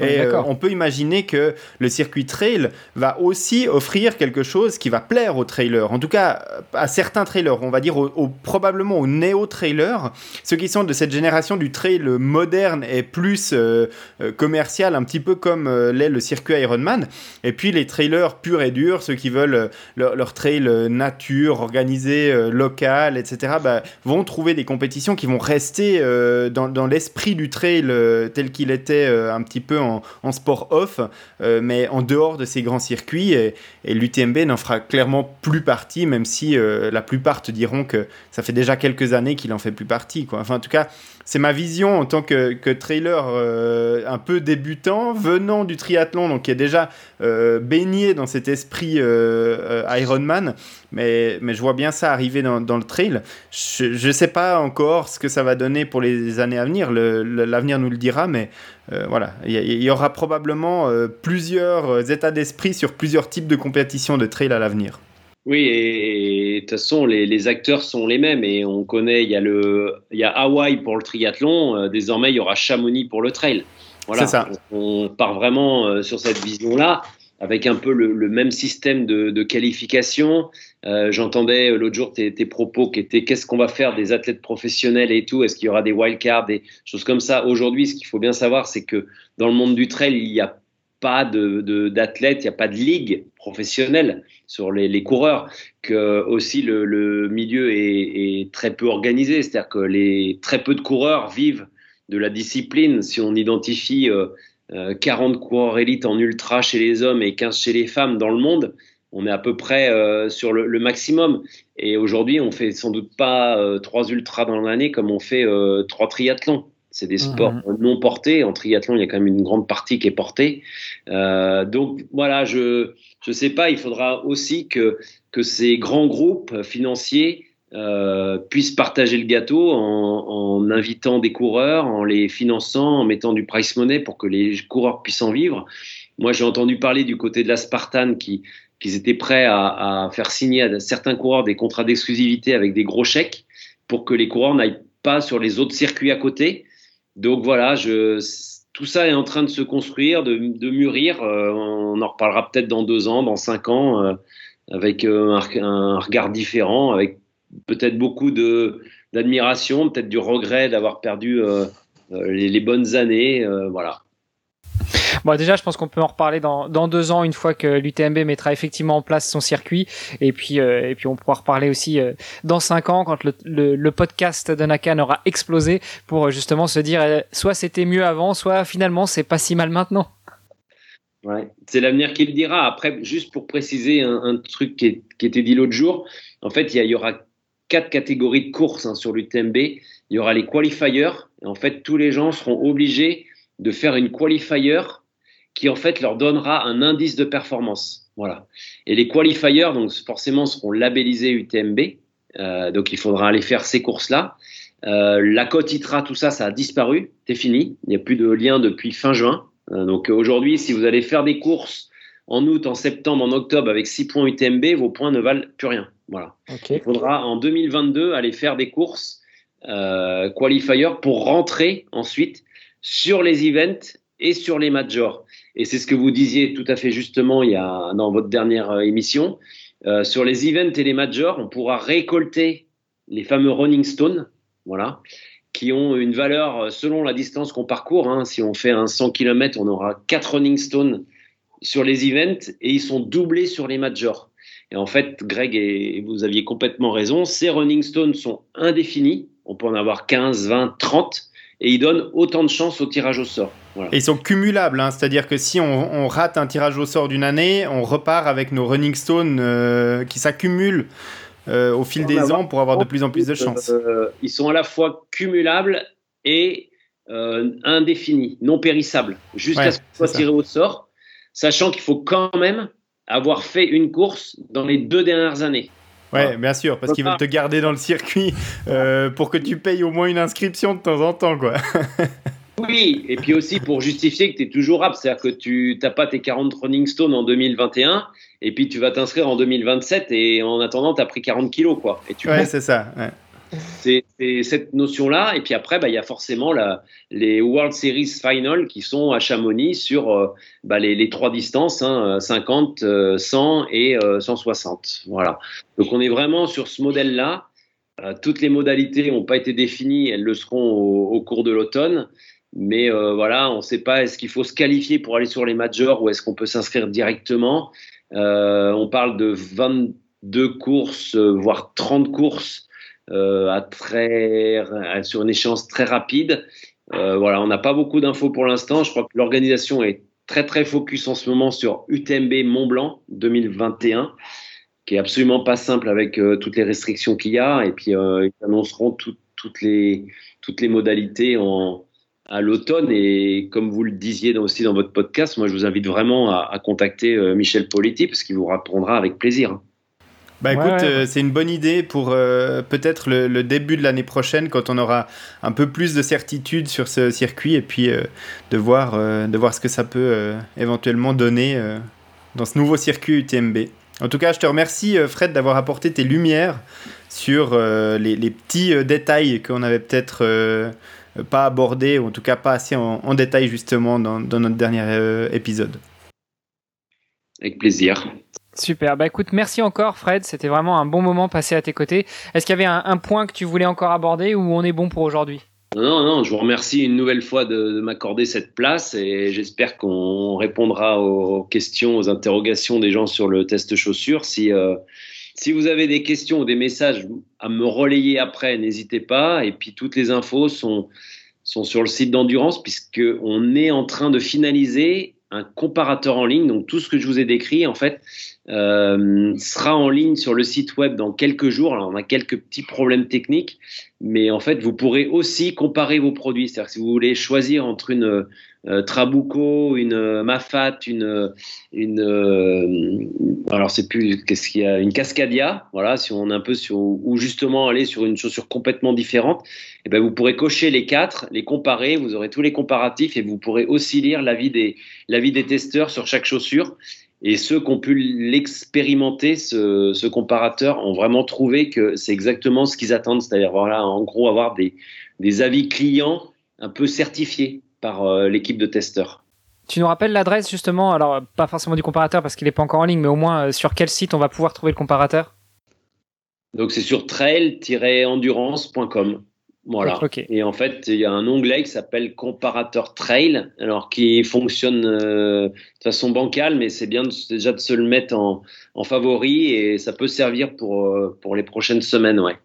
et on peut imaginer que le circuit trail va aussi offrir quelque chose qui va plaire aux trailers. En tout cas, à certains trailers, on va dire au, probablement aux néo-trailers, ceux qui sont de cette génération du trail moderne et plus euh, euh, commercial, un petit peu comme euh, l'est le circuit Ironman. Et puis les trailers purs et durs, ceux qui veulent leur, trail nature, organisé, local, etc., bah, vont trouver des compétitions qui vont rester dans, l'esprit du trail tel qu'il était un petit peu en, sport off, mais en dehors de ces grands circuits. Et, l'UTMB n'en fera clairement plus partie, même si la plupart te diront que ça fait déjà quelques années qu'il en fait plus partie. Quoi. Enfin, en tout cas, c'est ma vision en tant que, que trailer euh, un peu débutant, venant du triathlon, donc qui est déjà euh, baigné dans cet esprit euh, Ironman. Mais, mais je vois bien ça arriver dans, le trail. Je ne sais pas encore ce que ça va donner pour les années à venir. L'avenir nous le dira, mais voilà, il y, aura probablement plusieurs états d'esprit sur plusieurs types de compétitions de trail à l'avenir. Oui, et de toute façon, les, acteurs sont les mêmes. Et on connaît, il y a, le, il y a Hawaï pour le triathlon, euh, désormais il y aura Chamonix pour le trail. Voilà, ça. On, part vraiment euh, sur cette vision-là, avec un peu le, même système de, qualification. Euh, j'entendais l'autre jour tes, tes, propos qui étaient qu'est-ce qu'on va faire des athlètes professionnels et tout? Est-ce qu'il y aura des wildcards, des choses comme ça? Aujourd'hui, ce qu'il faut bien savoir, c'est que dans le monde du trail, il y a pas de d'athlètes, il n'y a pas de ligue professionnelle sur les, coureurs, que aussi le, milieu est, très peu organisé, c'est-à-dire que les très peu de coureurs vivent de la discipline. Si on identifie euh, 40 euh, coureurs élites en ultra chez les hommes et 15 chez les femmes dans le monde, on est à peu près euh, sur le, le, maximum. Et aujourd'hui, on fait sans doute pas euh, trois ultras dans l'année comme on fait euh, trois triathlons. C'est des sports mmh. non portés. En triathlon, il y a quand même une grande partie qui est portée. Euh, donc voilà, je je sais pas. Il faudra aussi que que ces grands groupes financiers euh, puissent partager le gâteau en, en, invitant des coureurs, en les finançant, en mettant du price money pour que les coureurs puissent en vivre. Moi, j'ai entendu parler du côté de la Spartan qui qu'ils étaient prêts à, à, faire signer à certains coureurs des contrats d'exclusivité avec des gros chèques pour que les coureurs n'aillent pas sur les autres circuits à côté. Donc voilà, je, tout ça est en train de se construire, de, mûrir. Euh, on en reparlera peut-être dans deux ans, dans cinq ans, euh, avec euh, un, regard différent, avec peut-être beaucoup de d'admiration, peut-être du regret d'avoir perdu les, les, bonnes années. voilà. Bon, déjà, je pense qu'on peut en reparler dans, deux ans, une fois que l'UTMB mettra effectivement en place son circuit. Et puis, euh, et puis on pourra reparler aussi euh, dans cinq ans, quand le, le, podcast de Nakan aura explosé, pour euh, justement se dire soit c'était mieux avant, soit finalement c'est pas si mal maintenant. Ouais, c'est l'avenir qui le dira. Après, juste pour préciser un, truc qui, est, qui, était dit l'autre jour, en fait, il y, aura quatre catégories de courses hein, sur l'UTMB. Il y aura les qualifiers. En fait, tous les gens seront obligés de faire une qualifier qui en fait leur donnera un indice de performance. Voilà. Et les qualifiers, donc forcément, seront labellisés UTMB. Euh, donc il faudra aller faire ces courses-là. Euh, la cote ITRA, tout ça, ça a disparu. C'est fini. Il n'y a plus de lien depuis fin juin. Euh, donc aujourd'hui, si vous allez faire des courses en août, en septembre, en octobre avec 6 points UTMB, vos points ne valent plus rien. Voilà. Okay. Il faudra en 2022 aller faire des courses euh, qualifiers pour rentrer ensuite sur les events et sur les majors. Et c'est ce que vous disiez tout à fait justement il y a, dans votre dernière euh, émission. Euh, sur les events et les majors, on pourra récolter les fameux running stones, voilà, qui ont une valeur euh, selon la distance qu'on parcourt. Hein. Si on fait un 100 km, on aura 4 running stones sur les events et ils sont doublés sur les majors. Et en fait, Greg, et vous aviez complètement raison, ces running stones sont indéfinis. On peut en avoir 15, 20, 30 et ils donnent autant de chances au tirage au sort. Voilà. Et ils sont cumulables, hein, c'est-à-dire que si on, on, rate un tirage au sort d'une année, on repart avec nos running stones euh, qui s'accumulent euh, au fil des ans pour avoir de plus en plus de chances. Euh, ils sont à la fois cumulables et indéfinis, non périssables, jusqu'à ouais, ce qu'on soit tiré au sort, sachant qu'il faut quand même avoir fait une course dans les deux dernières années. Ouais, bien sûr, parce qu'ils veulent te garder dans le circuit euh, pour que tu payes au moins une inscription de temps en temps, quoi. oui, et puis aussi pour justifier que tu es toujours apte, c'est-à-dire que tu n'as pas tes 40 running stones en 2021, et puis tu vas t'inscrire en 2027, et en attendant, tu as pris 40 kilos, quoi. Et tu ouais, c'est ça. Ouais. C'est cette notion-là. Et puis après, bah, il y a forcément les World Series Final qui sont à Chamonix sur euh, bah, les, trois distances, hein, 50, euh, 100 et euh, 160. Voilà. Donc on est vraiment sur ce modèle-là. Euh, toutes les modalités n'ont pas été définies, elles le seront au, au cours de l'automne. Mais euh, voilà, on ne sait pas est-ce qu'il faut se qualifier pour aller sur les majors ou est-ce qu'on peut s'inscrire directement. on parle de 22 courses, voire 30 courses euh, à très, sur une échéance très rapide. Euh, voilà, on n'a pas beaucoup d'infos pour l'instant. Je crois que l'organisation est très très focus en ce moment sur UTMB Mont Blanc 2021, qui est absolument pas simple avec euh, toutes les restrictions qu'il y a. Et puis euh, ils annonceront tout, toutes les toutes les modalités en à l'automne. Et comme vous le disiez aussi dans votre podcast, moi je vous invite vraiment à, à contacter euh, Michel Politi parce qu'il vous répondra avec plaisir. Bah écoute, ouais, ouais. Euh, c'est une bonne idée pour euh, peut-être le, le, début de l'année prochaine quand on aura un peu plus de certitude sur ce circuit et puis euh, de, voir, euh, de voir ce que ça peut euh, éventuellement donner euh, dans ce nouveau circuit UTMB. En tout cas, je te remercie Fred d'avoir apporté tes lumières sur euh, les, les, petits euh, détails qu'on avait peut-être euh, pas abordés ou en tout cas pas assez en, en détail justement dans, dans notre dernier euh, épisode. Avec plaisir. Super. Bah écoute, merci encore Fred. C'était vraiment un bon moment passé à tes côtés. Est-ce qu'il y avait un, point que tu voulais encore aborder ou on est bon pour aujourd'hui? Non, non, je vous remercie une nouvelle fois de, m'accorder cette place et j'espère qu'on répondra aux questions, aux interrogations des gens sur le test chaussures. Si, euh, si vous avez des questions ou des messages à me relayer après, n'hésitez pas. Et puis toutes les infos sont, sont sur le site d'Endurance puisqu'on est en train de finaliser un comparateur en ligne. Donc tout ce que je vous ai décrit, en fait, euh, sera en ligne sur le site web dans quelques jours. Alors on a quelques petits problèmes techniques, mais en fait vous pourrez aussi comparer vos produits. C'est-à-dire si vous voulez choisir entre une euh, Trabuco, une euh, Mafat, une une euh, alors c'est plus qu'est-ce qu'il y a une Cascadia. Voilà, si on est un peu sur ou justement aller sur une chaussure complètement différente, et eh ben vous pourrez cocher les quatre, les comparer. Vous aurez tous les comparatifs et vous pourrez aussi lire l'avis des l'avis des testeurs sur chaque chaussure. Et ceux qui ont pu l'expérimenter, ce, ce, comparateur, ont vraiment trouvé que c'est exactement ce qu'ils attendent, c'est-à-dire voilà, en gros avoir des, des avis clients un peu certifiés par euh, l'équipe de testeurs. Tu nous rappelles l'adresse justement, alors pas forcément du comparateur parce qu'il n'est pas encore en ligne, mais au moins euh, sur quel site on va pouvoir trouver le comparateur? Donc c'est sur trail-endurance.com. Voilà. Et en fait, il y a un onglet qui s'appelle comparateur trail, alors qui fonctionne euh, de façon bancale, mais c'est bien déjà de se le mettre en, en, favori et ça peut servir pour, euh, pour les prochaines semaines, ouais.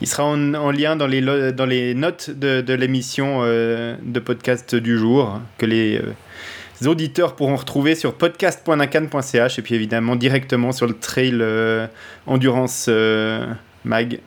Il sera en, en lien dans les, dans les notes de, de l'émission euh, de podcast du jour que les auditeurs pourront retrouver sur podcast.nacan.ch et puis évidemment directement sur le trail endurance mag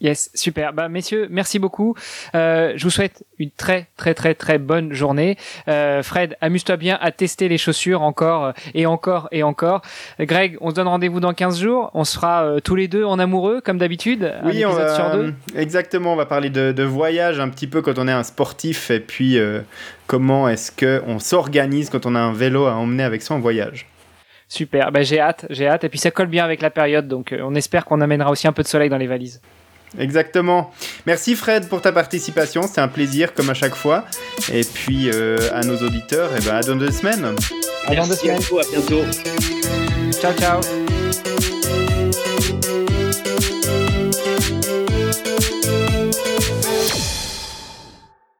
Yes, super. Bah, messieurs, merci beaucoup. Euh, je vous souhaite une très, très, très, très bonne journée. Euh, Fred, amuse-toi bien à tester les chaussures encore et encore et encore. Greg, on se donne rendez-vous dans 15 jours. On sera euh, tous les deux en amoureux, comme d'habitude. Oui, on va, sur deux. exactement. On va parler de, de, voyage un petit peu quand on est un sportif et puis comment est-ce qu'on s'organise quand on a un vélo à emmener avec soi en voyage. Super, bah, j'ai hâte, j'ai hâte. Et puis ça colle bien avec la période, donc on espère qu'on amènera aussi un peu de soleil dans les valises. Exactement. Merci Fred pour ta participation, c'était un plaisir comme à chaque fois. Et puis euh, à nos auditeurs, et eh ben, à dans deux semaines. À dans deux semaines. À bientôt. Ciao ciao.